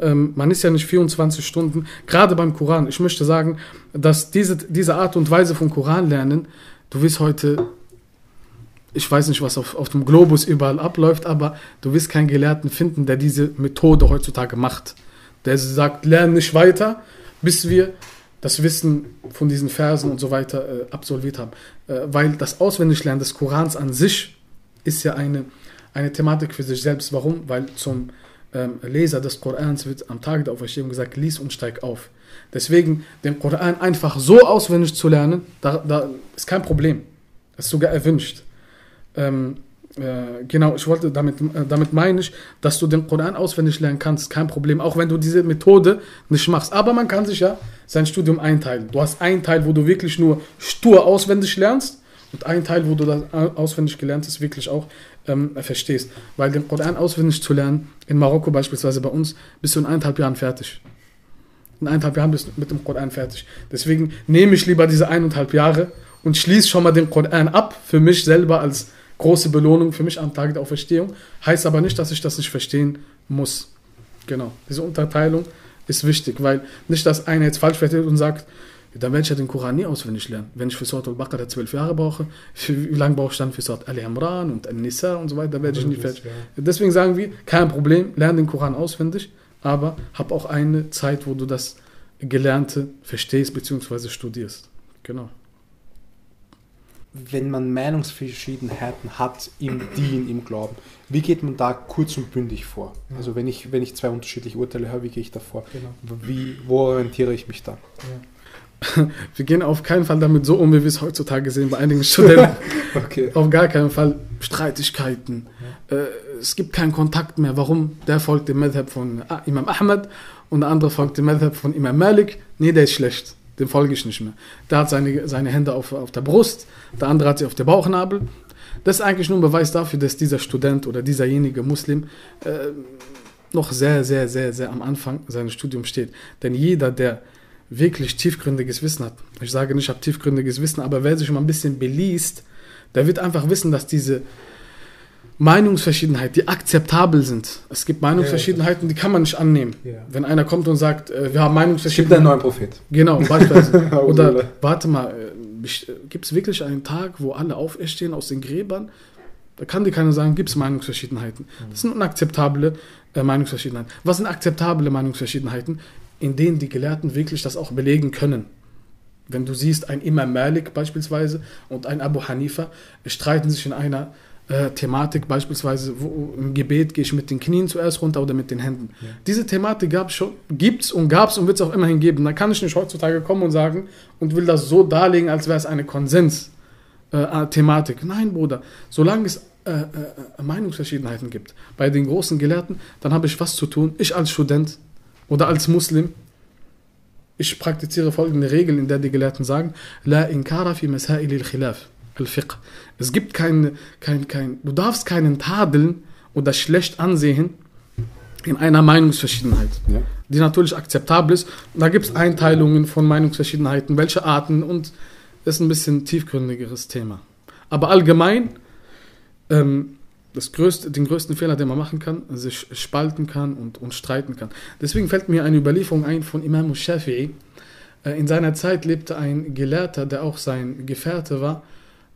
ähm, man ist ja nicht 24 Stunden, gerade beim Koran. Ich möchte sagen, dass diese, diese Art und Weise vom Koran lernen, du wirst heute, ich weiß nicht, was auf, auf dem Globus überall abläuft, aber du wirst keinen Gelehrten finden, der diese Methode heutzutage macht. Der sagt, lerne nicht weiter, bis wir das Wissen von diesen Versen und so weiter äh, absolviert haben. Äh, weil das Auswendiglernen des Korans an sich ist ja eine, eine Thematik für sich selbst. Warum? Weil zum ähm, Leser des Korans wird am Tag der Auferstehung gesagt, lies und steig auf. Deswegen den Koran einfach so auswendig zu lernen, da, da ist kein Problem. Das ist sogar erwünscht. Ähm, äh, genau, ich wollte damit, äh, damit meine ich, dass du den Koran auswendig lernen kannst, kein Problem, auch wenn du diese Methode nicht machst. Aber man kann sich ja sein Studium einteilen. Du hast einen Teil, wo du wirklich nur stur auswendig lernst und einen Teil, wo du das au- auswendig gelernt hast, wirklich auch ähm, verstehst. Weil den Koran auswendig zu lernen, in Marokko beispielsweise bei uns, bist du in eineinhalb Jahren fertig. In eineinhalb Jahren bist du mit dem Koran fertig. Deswegen nehme ich lieber diese eineinhalb Jahre und schließe schon mal den Koran ab für mich selber als große Belohnung für mich am Tag der Auferstehung. Heißt aber nicht, dass ich das nicht verstehen muss. Genau. Diese Unterteilung ist wichtig, weil nicht, dass einer jetzt falsch versteht und sagt, dann werde ich ja den Koran nie auswendig lernen. Wenn ich für Surat al-Baqarah zwölf Jahre brauche, für wie lange brauche ich dann für Surat al-Imran und al-Nisa und so weiter, da werde ich nicht fertig. Deswegen sagen wir, kein Problem, lerne den Koran auswendig, aber hab auch eine Zeit, wo du das Gelernte verstehst bzw. studierst. Genau. Wenn man Meinungsverschiedenheiten hat im Dien, im Glauben, wie geht man da kurz und bündig vor? Also wenn ich, wenn ich zwei unterschiedliche Urteile höre, wie gehe ich da vor? Genau. Wie, wo orientiere ich mich da? Wir gehen auf keinen Fall damit so um, wie wir es heutzutage sehen bei einigen Studenten. Okay. auf gar keinen Fall Streitigkeiten. Äh, es gibt keinen Kontakt mehr. Warum? Der folgt dem Madhab von ah, Imam Ahmad und der andere folgt dem Madhab von Imam Malik. Nee, der ist schlecht. Dem folge ich nicht mehr. Der hat seine, seine Hände auf, auf der Brust, der andere hat sie auf der Bauchnabel. Das ist eigentlich nur ein Beweis dafür, dass dieser Student oder dieserjenige Muslim äh, noch sehr, sehr, sehr, sehr am Anfang seines Studiums steht. Denn jeder, der wirklich tiefgründiges Wissen hat, ich sage nicht, ich habe tiefgründiges Wissen, aber wer sich mal ein bisschen beliest, der wird einfach wissen, dass diese Meinungsverschiedenheiten, die akzeptabel sind. Es gibt Meinungsverschiedenheiten, die kann man nicht annehmen. Ja. Wenn einer kommt und sagt, äh, wir haben Es gibt einen Meinungsverschiedenheiten. neuen Prophet. Genau, beispielsweise. Oder warte mal, äh, gibt es wirklich einen Tag, wo alle auferstehen aus den Gräbern? Da kann dir keiner sagen, gibt es Meinungsverschiedenheiten. Das sind unakzeptable äh, Meinungsverschiedenheiten. Was sind akzeptable Meinungsverschiedenheiten? In denen die Gelehrten wirklich das auch belegen können. Wenn du siehst, ein Imam Malik beispielsweise und ein Abu Hanifa streiten sich in einer äh, Thematik, beispielsweise wo, im Gebet gehe ich mit den Knien zuerst runter oder mit den Händen. Ja. Diese Thematik gab schon, gibt's und gab es und wird es auch immerhin geben. Da kann ich nicht heutzutage kommen und sagen und will das so darlegen, als wäre es eine Konsens-Thematik. Äh, Nein, Bruder, solange es äh, äh, Meinungsverschiedenheiten gibt bei den großen Gelehrten, dann habe ich was zu tun. Ich als Student oder als Muslim, ich praktiziere folgende Regel, in der die Gelehrten sagen: La inkara fi masail al-khilaf, al-fiqh. Es gibt kein, kein, kein, du darfst keinen tadeln oder schlecht ansehen in einer Meinungsverschiedenheit, ja. die natürlich akzeptabel ist. Da gibt es Einteilungen von Meinungsverschiedenheiten, welche Arten und das ist ein bisschen tiefgründigeres Thema. Aber allgemein, ähm, das größte, den größten Fehler, den man machen kann, sich spalten kann und, und streiten kann. Deswegen fällt mir eine Überlieferung ein von Imam Shafi'i. Äh, in seiner Zeit lebte ein Gelehrter, der auch sein Gefährte war,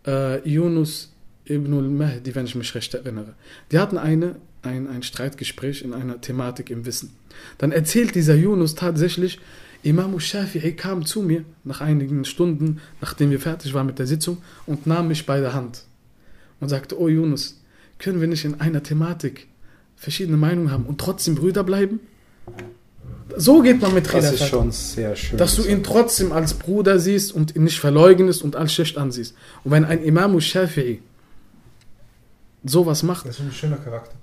äh, Yunus ibn al-Mahdi, wenn ich mich recht erinnere. Die hatten eine, ein, ein Streitgespräch in einer Thematik im Wissen. Dann erzählt dieser Yunus tatsächlich, Imam Shafi'i kam zu mir nach einigen Stunden, nachdem wir fertig waren mit der Sitzung, und nahm mich bei der Hand und sagte, oh Yunus, können wir nicht in einer Thematik verschiedene Meinungen haben und trotzdem Brüder bleiben? So geht man mit Khilafat. Das ist schon sehr schön. Dass du ihn trotzdem als Bruder siehst und ihn nicht verleugnest und als schlecht ansiehst. Und wenn ein Imam Shafi'i sowas macht, das ist ein schöner Charakter.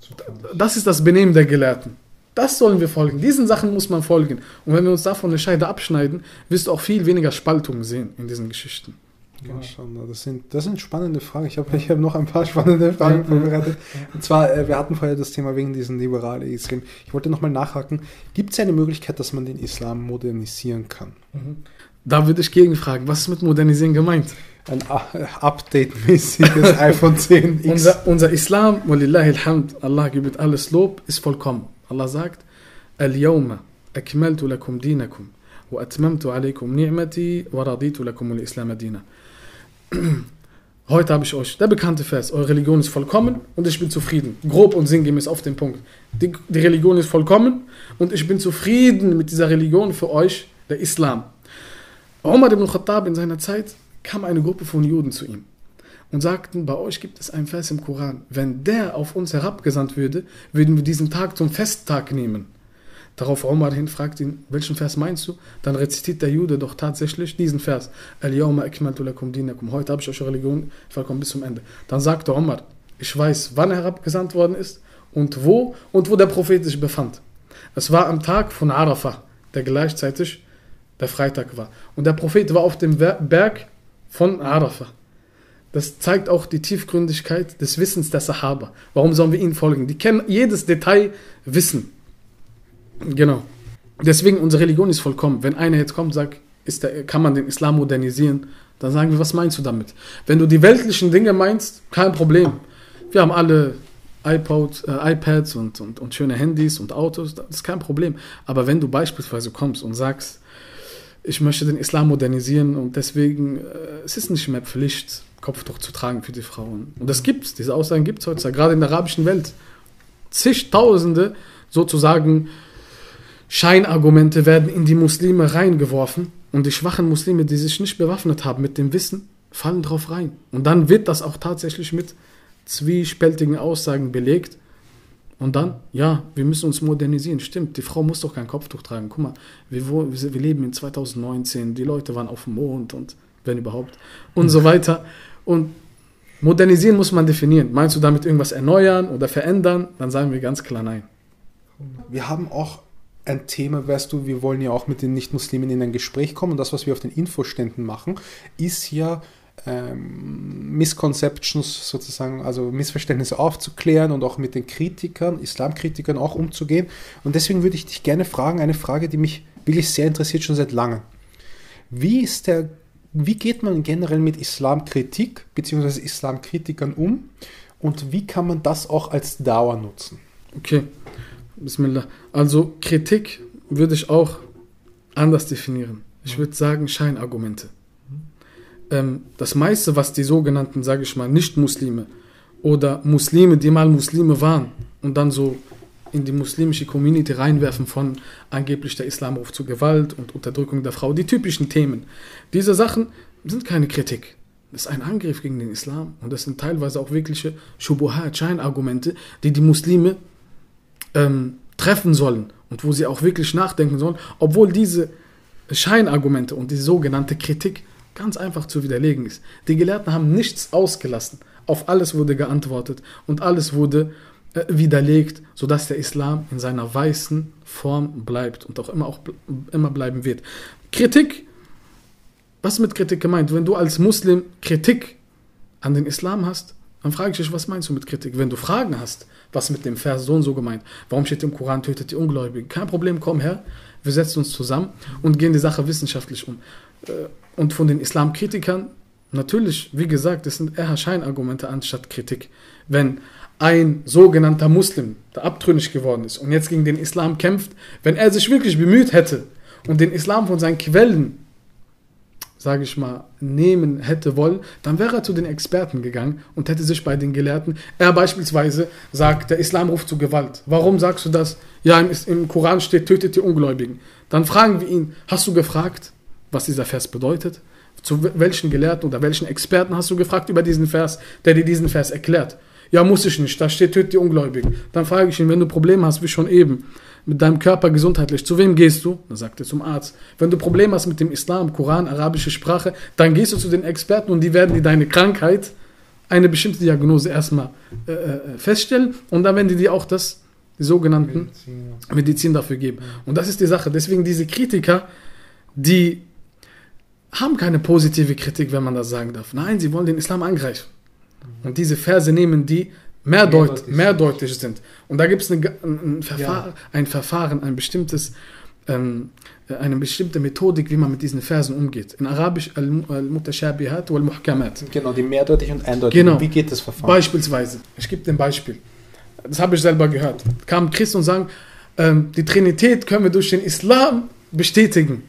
Das ist das Benehmen der Gelehrten. Das sollen wir folgen. Diesen Sachen muss man folgen. Und wenn wir uns davon eine Scheide abschneiden, wirst du auch viel weniger Spaltungen sehen in diesen Geschichten. Ja, das sind, das sind spannende Fragen. Ich habe ich hab noch ein paar spannende Fragen vorbereitet. Und zwar, äh, wir hatten vorher das Thema wegen diesen liberalen Islam. Ich wollte nochmal nachhaken. Gibt es eine Möglichkeit, dass man den Islam modernisieren kann? Mhm. Da würde ich gegenfragen, was ist mit modernisieren gemeint? Ein Update-mäßiges iPhone 10X. Unser, unser Islam, walillahi alhamd, Allah gibt alles Lob, ist vollkommen. Allah sagt, Al-Yawma akmaltu lakum dinakum wa atmamtu alaykum ni'mati wa raditu lakum al-Islam dina. Heute habe ich euch der bekannte Vers, eure Religion ist vollkommen und ich bin zufrieden. Grob und sinngemäß auf den Punkt. Die, die Religion ist vollkommen und ich bin zufrieden mit dieser Religion für euch, der Islam. Umar ibn Khattab in seiner Zeit kam eine Gruppe von Juden zu ihm und sagten, bei euch gibt es einen Vers im Koran. Wenn der auf uns herabgesandt würde, würden wir diesen Tag zum Festtag nehmen. Darauf Omar hin fragt ihn, welchen Vers meinst du? Dann rezitiert der Jude doch tatsächlich diesen Vers. Heute habe ich eure Religion vollkommen bis zum Ende. Dann sagte Omar, ich weiß, wann er herabgesandt worden ist und wo und wo der Prophet sich befand. Es war am Tag von Arafah, der gleichzeitig der Freitag war. Und der Prophet war auf dem Berg von Arafah. Das zeigt auch die Tiefgründigkeit des Wissens der Sahaba. Warum sollen wir ihnen folgen? Die kennen jedes Detail Wissen. Genau. Deswegen, unsere Religion ist vollkommen. Wenn einer jetzt kommt und sagt, der, kann man den Islam modernisieren, dann sagen wir, was meinst du damit? Wenn du die weltlichen Dinge meinst, kein Problem. Wir haben alle iPod, äh, iPads und, und, und schöne Handys und Autos, das ist kein Problem. Aber wenn du beispielsweise kommst und sagst, ich möchte den Islam modernisieren und deswegen, äh, es ist nicht mehr Pflicht, Kopftuch zu tragen für die Frauen. Und das gibt es, diese Aussagen gibt es heutzutage, gerade in der arabischen Welt. Zigtausende sozusagen Scheinargumente werden in die Muslime reingeworfen und die schwachen Muslime, die sich nicht bewaffnet haben mit dem Wissen, fallen drauf rein. Und dann wird das auch tatsächlich mit zwiespältigen Aussagen belegt. Und dann, ja, wir müssen uns modernisieren. Stimmt, die Frau muss doch kein Kopftuch tragen. Guck mal, wir, wir leben in 2019, die Leute waren auf dem Mond und wenn überhaupt und so weiter. Und modernisieren muss man definieren. Meinst du damit irgendwas erneuern oder verändern? Dann sagen wir ganz klar nein. Wir haben auch ein Thema, weißt du, wir wollen ja auch mit den Nicht-Muslimen in ein Gespräch kommen und das, was wir auf den Infoständen machen, ist ja ähm, Misconceptions sozusagen, also Missverständnisse aufzuklären und auch mit den Kritikern, Islamkritikern auch umzugehen. Und deswegen würde ich dich gerne fragen, eine Frage, die mich wirklich sehr interessiert, schon seit langem. Wie ist der, wie geht man generell mit Islamkritik bzw. Islamkritikern um und wie kann man das auch als Dauer nutzen? Okay. Bismillah. Also Kritik würde ich auch anders definieren. Ich würde sagen Scheinargumente. ähm, das meiste, was die sogenannten, sage ich mal, Nicht-Muslime oder Muslime, die mal Muslime waren und dann so in die muslimische Community reinwerfen von angeblich der Islamruf zu Gewalt und Unterdrückung der Frau, die typischen Themen. Diese Sachen sind keine Kritik. Das ist ein Angriff gegen den Islam und das sind teilweise auch wirkliche Shubuhat, Scheinargumente, die die Muslime ähm, treffen sollen und wo sie auch wirklich nachdenken sollen, obwohl diese Scheinargumente und die sogenannte Kritik ganz einfach zu widerlegen ist. Die Gelehrten haben nichts ausgelassen, auf alles wurde geantwortet und alles wurde äh, widerlegt, sodass der Islam in seiner weißen Form bleibt und auch immer, auch immer bleiben wird. Kritik, was ist mit Kritik gemeint? Wenn du als Muslim Kritik an den Islam hast, dann frage ich dich, was meinst du mit Kritik? Wenn du Fragen hast, was mit dem Vers so und so gemeint, warum steht im Koran, tötet die Ungläubigen? Kein Problem, komm her, wir setzen uns zusammen und gehen die Sache wissenschaftlich um. Äh, und von den Islamkritikern, natürlich, wie gesagt, das sind eher Scheinargumente anstatt Kritik. Wenn ein sogenannter Muslim, der abtrünnig geworden ist und jetzt gegen den Islam kämpft, wenn er sich wirklich bemüht hätte und den Islam von seinen Quellen, sage ich mal, nehmen hätte wollen, dann wäre er zu den Experten gegangen und hätte sich bei den Gelehrten, er beispielsweise sagt, der Islam ruft zu Gewalt. Warum sagst du das? Ja, im, im Koran steht, tötet die Ungläubigen. Dann fragen wir ihn, hast du gefragt, was dieser Vers bedeutet? Zu welchen Gelehrten oder welchen Experten hast du gefragt über diesen Vers, der dir diesen Vers erklärt? Ja, muss ich nicht. Da steht, tötet die Ungläubigen. Dann frage ich ihn, wenn du Probleme hast, wie schon eben, mit deinem Körper gesundheitlich, zu wem gehst du? Dann sagt er zum Arzt. Wenn du Probleme hast mit dem Islam, Koran, arabische Sprache, dann gehst du zu den Experten und die werden dir deine Krankheit, eine bestimmte Diagnose erstmal äh, äh feststellen und dann werden die dir auch das, die sogenannten Medizin, Medizin dafür geben. Und das ist die Sache. Deswegen diese Kritiker, die haben keine positive Kritik, wenn man das sagen darf. Nein, sie wollen den Islam angreifen. Und diese Verse nehmen die mehrdeut mehrdeutig sind. Und da gibt es ein, ein, Verfahren, ja. ein Verfahren, ein bestimmtes, ähm, eine bestimmte Methodik, wie man mit diesen Versen umgeht. In Arabisch al-Mutashabihat wal-Muhkamat. Genau, die mehrdeutig und eindeutig. Genau. Wie geht das Verfahren? Beispielsweise, ich gebe ein Beispiel. Das habe ich selber gehört. Kamen Christen und sagen, ähm, die Trinität können wir durch den Islam bestätigen.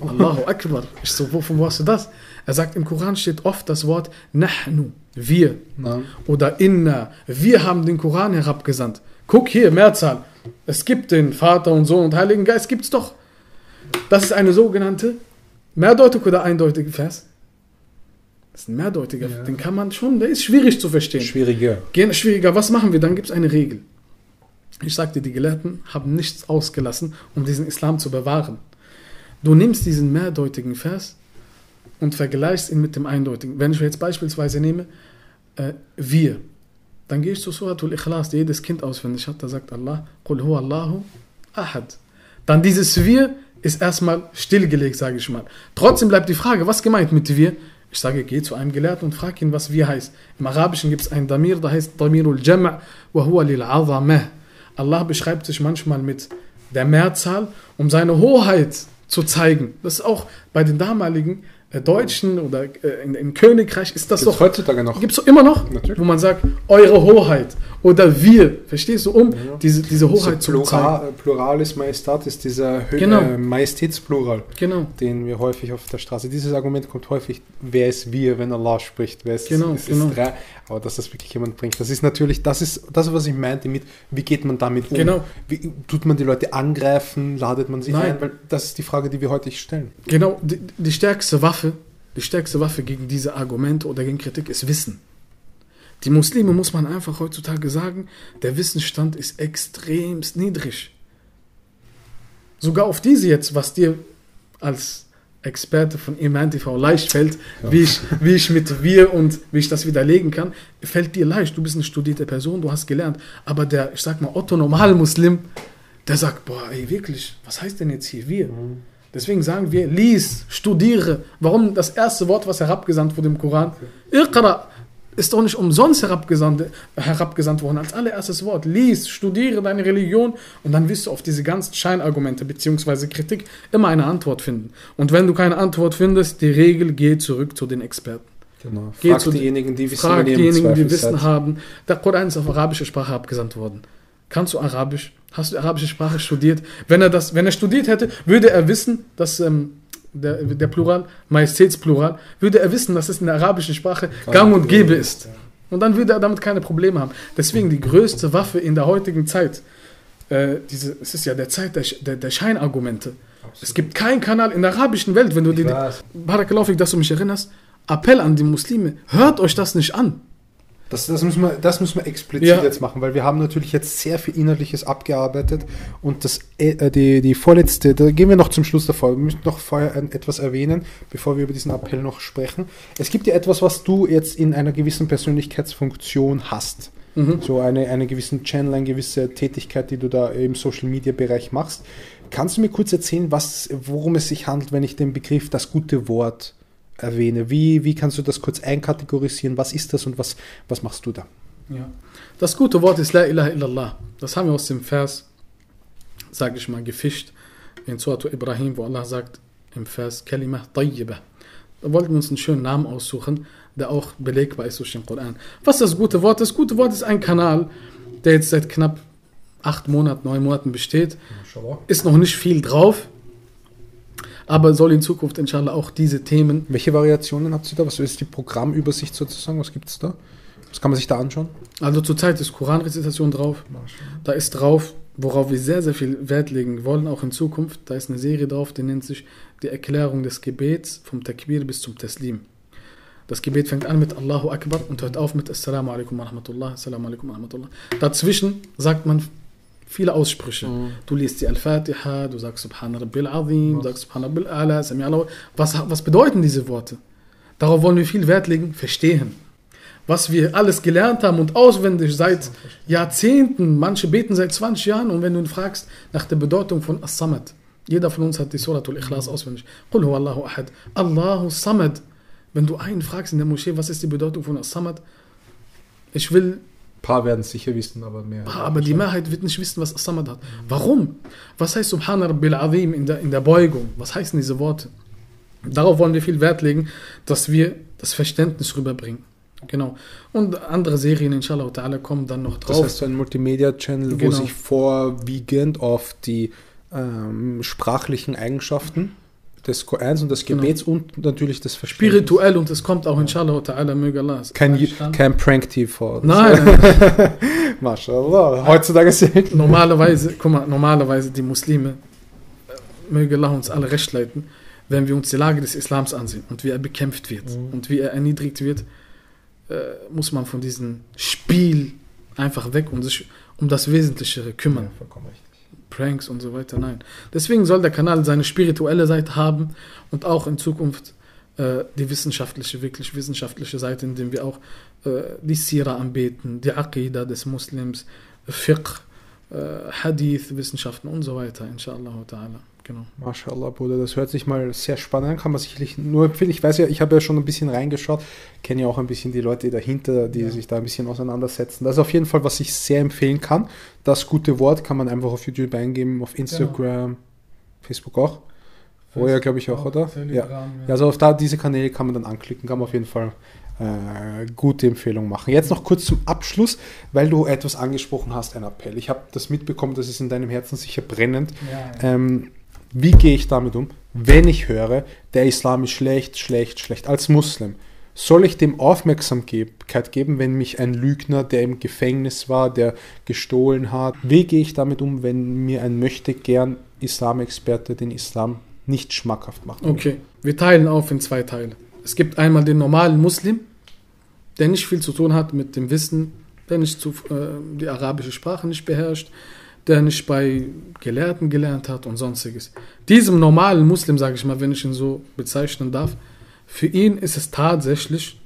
Allahu Akbar. Ich so, wovon hast du das? Er sagt, im Koran steht oft das Wort Nahnu, wir. Na. Oder Inna, wir haben den Koran herabgesandt. Guck hier, Mehrzahl. Es gibt den Vater und Sohn und Heiligen Geist, gibt es doch. Das ist eine sogenannte mehrdeutige oder eindeutige Vers. Das ist ein mehrdeutiger, ja. den kann man schon, der ist schwierig zu verstehen. Schwieriger. Schwieriger. Was machen wir? Dann gibt es eine Regel. Ich sagte, die Gelehrten haben nichts ausgelassen, um diesen Islam zu bewahren. Du nimmst diesen mehrdeutigen Vers und vergleichst ihn mit dem eindeutigen. Wenn ich jetzt beispielsweise nehme, äh, wir, dann gehe ich zu Suratul Ikhlas, die jedes Kind auswendig hat, da sagt Allah, Qul huwa Allahu ahad. Dann dieses wir ist erstmal stillgelegt, sage ich mal. Trotzdem bleibt die Frage, was gemeint mit wir? Ich sage, geh zu einem Gelehrten und frag ihn, was wir heißt. Im Arabischen gibt es ein Damir, da heißt Damirul Jam' wa huwa lil Allah beschreibt sich manchmal mit der Mehrzahl, um seine Hoheit zu zeigen. Das ist auch bei den damaligen Deutschen oder äh, im Königreich ist das gibt's doch. heutzutage noch. Gibt es immer noch? Natürlich. Wo man sagt, eure Hoheit oder wir. Verstehst du, um ja. diese, diese Hoheit so zu zeigen. Pluralis Majestatis, dieser Hö genau. äh, Majestätsplural, genau. den wir häufig auf der Straße. Dieses Argument kommt häufig, wer ist wir, wenn Allah spricht, wer ist, genau, ist, genau. Ist drei, aber dass das wirklich jemand bringt. Das ist natürlich, das ist das, was ich meinte mit, wie geht man damit um? Genau. Wie, tut man die Leute angreifen, ladet man sich Nein. ein? Weil das ist die Frage, die wir heute stellen. Genau, die, die stärkste Waffe, die stärkste Waffe gegen diese Argumente oder gegen Kritik ist Wissen. Die Muslime muss man einfach heutzutage sagen, der Wissensstand ist extremst niedrig. Sogar auf diese jetzt, was dir als Experte von Iman TV leicht fällt, ja. wie, ich, wie ich mit wir und wie ich das widerlegen kann, fällt dir leicht. Du bist eine studierte Person, du hast gelernt. Aber der, ich sag mal, Otto Normal-Muslim, der sagt, boah, ey, wirklich, was heißt denn jetzt hier wir? Mhm. Deswegen sagen wir, lies, studiere. Warum das erste Wort, was herabgesandt wurde im Koran? Iqra ist doch nicht umsonst herabgesandt, herabgesandt worden als allererstes Wort. Lies, studiere deine Religion und dann wirst du auf diese ganzen Scheinargumente bzw. Kritik immer eine Antwort finden. Und wenn du keine Antwort findest, die Regel geht zurück zu den Experten. Genau. Frag Geh zu diejenigen, die Wissen, frag diejenigen, die Wissen haben. Der Koran ist auf arabische Sprache abgesandt worden. Kannst du Arabisch? Hast du arabische Sprache studiert? Wenn er das, wenn er studiert hätte, würde er wissen, dass ähm, der, der Plural, Majestätsplural, würde er wissen, dass es in der arabischen Sprache gang und gäbe ist. Und dann würde er damit keine Probleme haben. Deswegen die größte Waffe in der heutigen Zeit, äh, diese, es ist ja der Zeit der, der, der Scheinargumente. Es gibt keinen Kanal in der arabischen Welt, wenn du Ich die, weiß. Barakallahu dass du mich erinnerst, Appell an die Muslime, hört euch das nicht an. Das, das, müssen wir, das müssen wir explizit Ja. jetzt machen, weil wir haben natürlich jetzt sehr viel Inhaltliches abgearbeitet und das, äh, die, die vorletzte, da gehen wir noch zum Schluss davor. Wir müssen noch vorher etwas erwähnen, bevor wir über diesen Appell noch sprechen. Es gibt ja etwas, was du jetzt in einer gewissen Persönlichkeitsfunktion hast. Mhm. So eine, eine gewissen Channel, eine gewisse Tätigkeit, die du da im Social Media Bereich machst. Kannst du mir kurz erzählen, was, worum es sich handelt, wenn ich den Begriff das gute Wort erwähne? Wie, wie kannst du das kurz einkategorisieren? Was ist das und was, was machst du da? Ja. Das gute Wort ist La ilaha illallah. Das haben wir aus dem Vers, sage ich mal, gefischt in Surat Ibrahim, wo Allah sagt im Vers Kalimah Tayyibah. Da wollten wir uns einen schönen Namen aussuchen, der auch belegbar ist durch den Koran. Was ist das gute Wort? Das gute Wort ist ein Kanal, der jetzt seit knapp acht Monaten, neun Monaten besteht. Ist noch nicht viel drauf, aber soll in Zukunft inshallah auch diese Themen Welche Variationen habt ihr da? Was ist die Programmübersicht sozusagen? Was gibt es da? Was kann man sich da anschauen? Also zurzeit ist Koranrezitation drauf. Da ist drauf, worauf wir sehr, sehr viel Wert legen wollen, auch in Zukunft. Da ist eine Serie drauf, die nennt sich die Erklärung des Gebets vom Takbir bis zum Taslim. Das Gebet fängt an mit Allahu Akbar und hört auf mit Assalamu alaikum wa rahmatullah, Assalamu alaikum wa rahmatullah. Dazwischen sagt man viele Aussprüche. Du liest die Al-Fatiha, du sagst Subhana Rabbil Azim, du sagst Subhana Rabbil Ala, Sami Allah. Was, was bedeuten diese Worte? Darauf wollen wir viel Wert legen, verstehen. Was wir alles gelernt haben und auswendig seit Jahrzehnten, manche beten seit 20 Jahren und wenn du ihn fragst nach der Bedeutung von As-Samad, jeder von uns hat die Suratul Ikhlas auswendig. Qul Allahu ahad, Allahu Samad. Wenn du einen fragst in der Moschee, was ist die Bedeutung von As-Samad? Ich will paar werden es sicher wissen, aber mehr. aber die Mehrheit wird nicht wissen, was As-Samad hat. Warum? Was heißt Subhana Rabbil Azim in der, in der Beugung? Was heißen diese Worte? Darauf wollen wir viel Wert legen, dass wir das Verständnis rüberbringen. Genau. Und andere Serien, inshallah ta'ala, kommen dann noch Das drauf. heißt, so ein Multimedia-Channel, wo Genau. sich vorwiegend auf die ähm, sprachlichen Eigenschaften des Korans und des Genau. Gebets und natürlich des Verständnisses. Spirituell und es kommt auch, inshallah ta'ala, möge Allah. Kein, kein Prank-TV. Nein, nein. Mashallah. Heutzutage selten. normalerweise, guck mal, normalerweise die Muslime, äh, möge Allah uns alle recht leiten, wenn wir uns die Lage des Islams ansehen und wie er bekämpft wird Mhm. und wie er erniedrigt wird, äh, muss man von diesem Spiel einfach weg und sich um das Wesentlichere kümmern. vollkommen richtig. Pranks und so weiter, nein. Deswegen soll der Kanal seine spirituelle Seite haben und auch in Zukunft äh, die wissenschaftliche, wirklich wissenschaftliche Seite, indem wir auch äh, die Sira anbeten, die Aqidah des Muslims, Fiqh, äh, Hadith, Wissenschaften und so weiter, inshallah ta'ala. Genau. Mashallah, Bruder, das hört sich mal sehr spannend an, kann man sicherlich nur empfehlen. Ich weiß ja, ich habe ja schon ein bisschen reingeschaut, kenne ja auch ein bisschen die Leute dahinter, die Ja. sich da ein bisschen auseinandersetzen. Das ist auf jeden Fall, was ich sehr empfehlen kann. Das gute Wort kann man einfach auf YouTube eingeben, auf Instagram, Facebook auch. Oh ja, glaube ich auch, oder? Ja. Ja, also auf da diese Kanäle kann man dann anklicken, kann man auf jeden Fall äh, gute Empfehlung machen. Jetzt noch kurz zum Abschluss, weil du etwas angesprochen hast, ein Appell. Ich habe das mitbekommen, das ist in deinem Herzen sicher brennend. Ähm, wie gehe ich damit um, wenn ich höre, der Islam ist schlecht, schlecht, schlecht, als Muslim? Soll ich dem Aufmerksamkeit geben, wenn mich ein Lügner, der im Gefängnis war, der gestohlen hat? Wie gehe ich damit um, wenn mir ein möchte gern Islamexperte den Islam nicht schmackhaft macht? Okay, wir teilen auf in zwei Teile. Es gibt einmal den normalen Muslim, der nicht viel zu tun hat mit dem Wissen, der nicht zu, äh, die arabische Sprache nicht beherrscht, der nicht bei Gelehrten gelernt hat und sonstiges. Diesem normalen Muslim, sage ich mal, wenn ich ihn so bezeichnen darf, für ihn ist es tatsächlich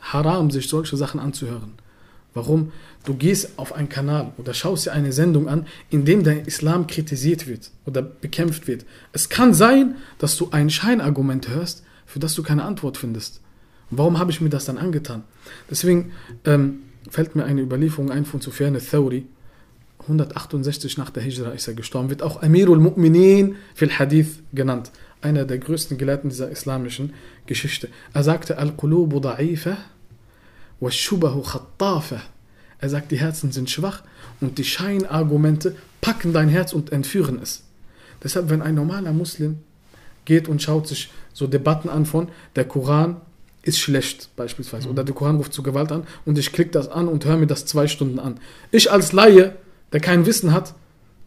haram, sich solche Sachen anzuhören. Warum? Du gehst auf einen Kanal oder schaust dir eine Sendung an, in dem der Islam kritisiert wird oder bekämpft wird. Es kann sein, dass du ein Scheinargument hörst, für das du keine Antwort findest. Warum habe ich mir das dann angetan? Deswegen ähm, fällt mir eine Überlieferung ein von Sufyan al-Thawri. 168 nach der Hijra ist er gestorben, wird auch Amirul Mu'minin fil Hadith genannt. Einer der größten Gelehrten dieser islamischen Geschichte. Er sagte, Al-Qulubu da'ifa wa shubahu khattafa. Er sagt, die Herzen sind schwach und die Scheinargumente packen dein Herz und entführen es. Deshalb, wenn ein normaler Muslim geht und schaut sich so Debatten an von, der Koran ist schlecht beispielsweise. Oder der Koran ruft zu Gewalt an und ich klicke das an und höre mir das zwei Stunden an. Ich als Laie, der kein Wissen hat,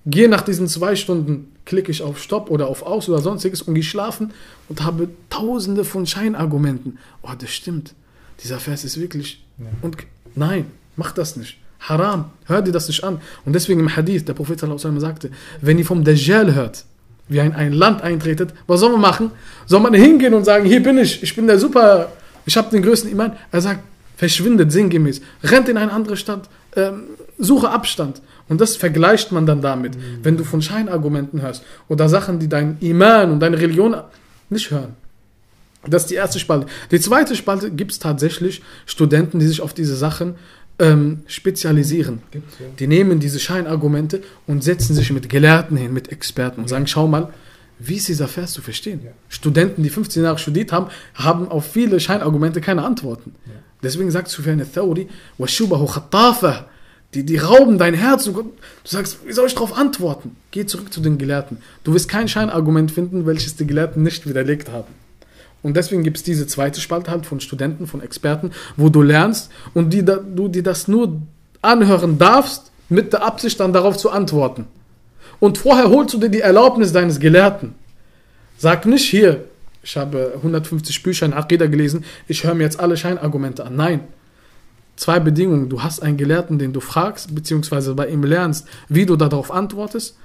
gehe nach diesen zwei Stunden, klicke ich auf Stopp oder auf Aus oder sonstiges und gehe schlafen und habe tausende von Scheinargumenten. Oh, das stimmt. Dieser Vers ist wirklich... Ja. Und nein, mach das nicht. Haram, hör dir das nicht an. Und deswegen im Hadith, der Prophet sagte, wenn ihr vom Dajjal hört, wie ein, ein Land eintretet, was soll man machen? Soll man hingehen und sagen, hier bin ich, ich bin der super, ich habe den größten Iman? Er sagt, verschwindet sinngemäß, rennt in eine andere Stadt, ähm, suche Abstand. Und das vergleicht man dann damit, mhm. wenn du von Scheinargumenten hörst oder Sachen, die dein Iman und deine Religion nicht hören. Das ist die erste Spalte. Die zweite Spalte gibt es tatsächlich Studenten, die sich auf diese Sachen ähm, spezialisieren. Ja. Die nehmen diese Scheinargumente und setzen sich mit Gelehrten hin, mit Experten und ja. sagen, schau mal, wie ist dieser Vers zu verstehen? Ja. Studenten, die 15 Jahre studiert haben, haben auf viele Scheinargumente keine Antworten. Deswegen sagt Sufyan al-Thawri, die, die rauben dein Herz. Du, du sagst, wie soll ich darauf antworten? Geh zurück zu den Gelehrten. Du wirst kein Scheinargument finden, welches die Gelehrten nicht widerlegt haben. Und deswegen gibt es diese zweite Spalte halt von Studenten, von Experten, wo du lernst und die, du dir das nur anhören darfst, mit der Absicht dann darauf zu antworten. Und vorher holst du dir die Erlaubnis deines Gelehrten. Sag nicht hier, ich habe 150 Bücher in Aqidah gelesen, ich höre mir jetzt alle Scheinargumente an. Nein. Zwei Bedingungen. Du hast einen Gelehrten, den du fragst, beziehungsweise bei ihm lernst, wie du darauf antwortest.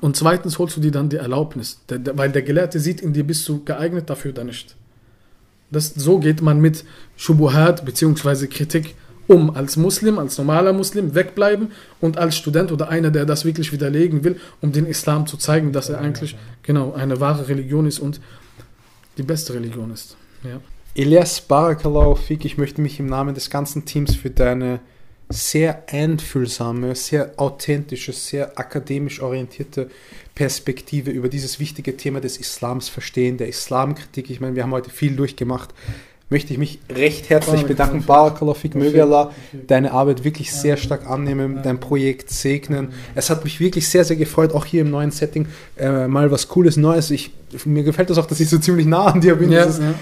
Und zweitens holst du dir dann die Erlaubnis, weil der Gelehrte sieht in dir, bist du geeignet dafür oder nicht. Das, so geht man mit Shubuhat bzw. Kritik um. Als Muslim, als normaler Muslim wegbleiben und als Student oder einer, der das wirklich widerlegen will, um den Islam zu zeigen, dass er eigentlich genau eine wahre Religion ist und die beste Religion ist. Ja. Elias Barakallahu Fik, ich möchte mich im Namen des ganzen Teams für deine sehr einfühlsame, sehr authentische, sehr akademisch orientierte Perspektive über dieses wichtige Thema des Islams verstehen, der Islamkritik. Ich meine, wir haben heute viel durchgemacht. Möchte ich mich recht herzlich bedanken. Barakallahu Fik, deine Arbeit wirklich sehr stark annehmen, dein Projekt segnen. Es hat mich wirklich sehr, sehr gefreut, auch hier im neuen Setting äh, mal was Cooles, Neues. Ich, mir gefällt das auch, dass ich so ziemlich nah an dir bin. Ja, ja.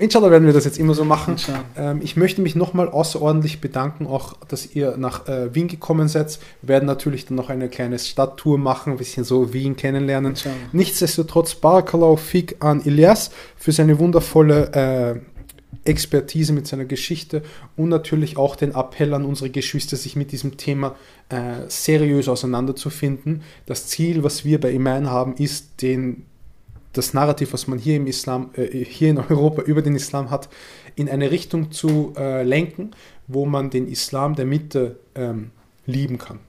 Inshallah werden wir das jetzt immer so machen. Ähm, ich möchte mich nochmal außerordentlich bedanken, auch dass ihr nach äh, Wien gekommen seid. Wir werden natürlich dann noch eine kleine Stadttour machen, ein bisschen so Wien kennenlernen. Inshallah. Nichtsdestotrotz, Barakallahu Fik an Ilyas für seine wundervolle äh, Expertise mit seiner Geschichte und natürlich auch den Appell an unsere Geschwister, sich mit diesem Thema äh, seriös auseinanderzufinden. Das Ziel, was wir bei Iman haben, ist, den das Narrativ, was man hier im Islam, äh, hier in Europa über den Islam hat, in eine Richtung zu äh, lenken, wo man den Islam der Mitte ähm, lieben kann.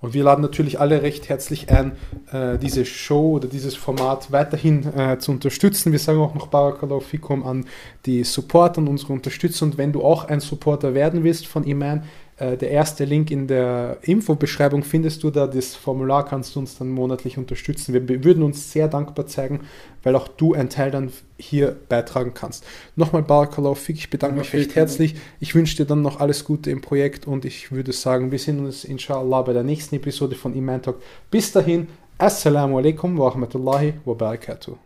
Und wir laden natürlich alle recht herzlich ein, äh, diese Show oder dieses Format weiterhin äh, zu unterstützen. Wir sagen auch noch Barakallahu Fikum an die Supporter und unsere Unterstützer. Und wenn du auch ein Supporter werden willst von Iman, äh, der erste Link in der Infobeschreibung findest du da. Das Formular kannst du uns dann monatlich unterstützen. Wir würden uns sehr dankbar zeigen, weil auch du einen Teil dann hier beitragen kannst. Nochmal Barakallahu Fik, ich bedanke mich recht herzlich. Ich wünsche dir dann noch alles Gute im Projekt und ich würde sagen, wir sehen uns inshallah bei der nächsten Episode von Iman Talk. Bis dahin, Assalamu alaikum wa rahmatullahi wa barakatuh.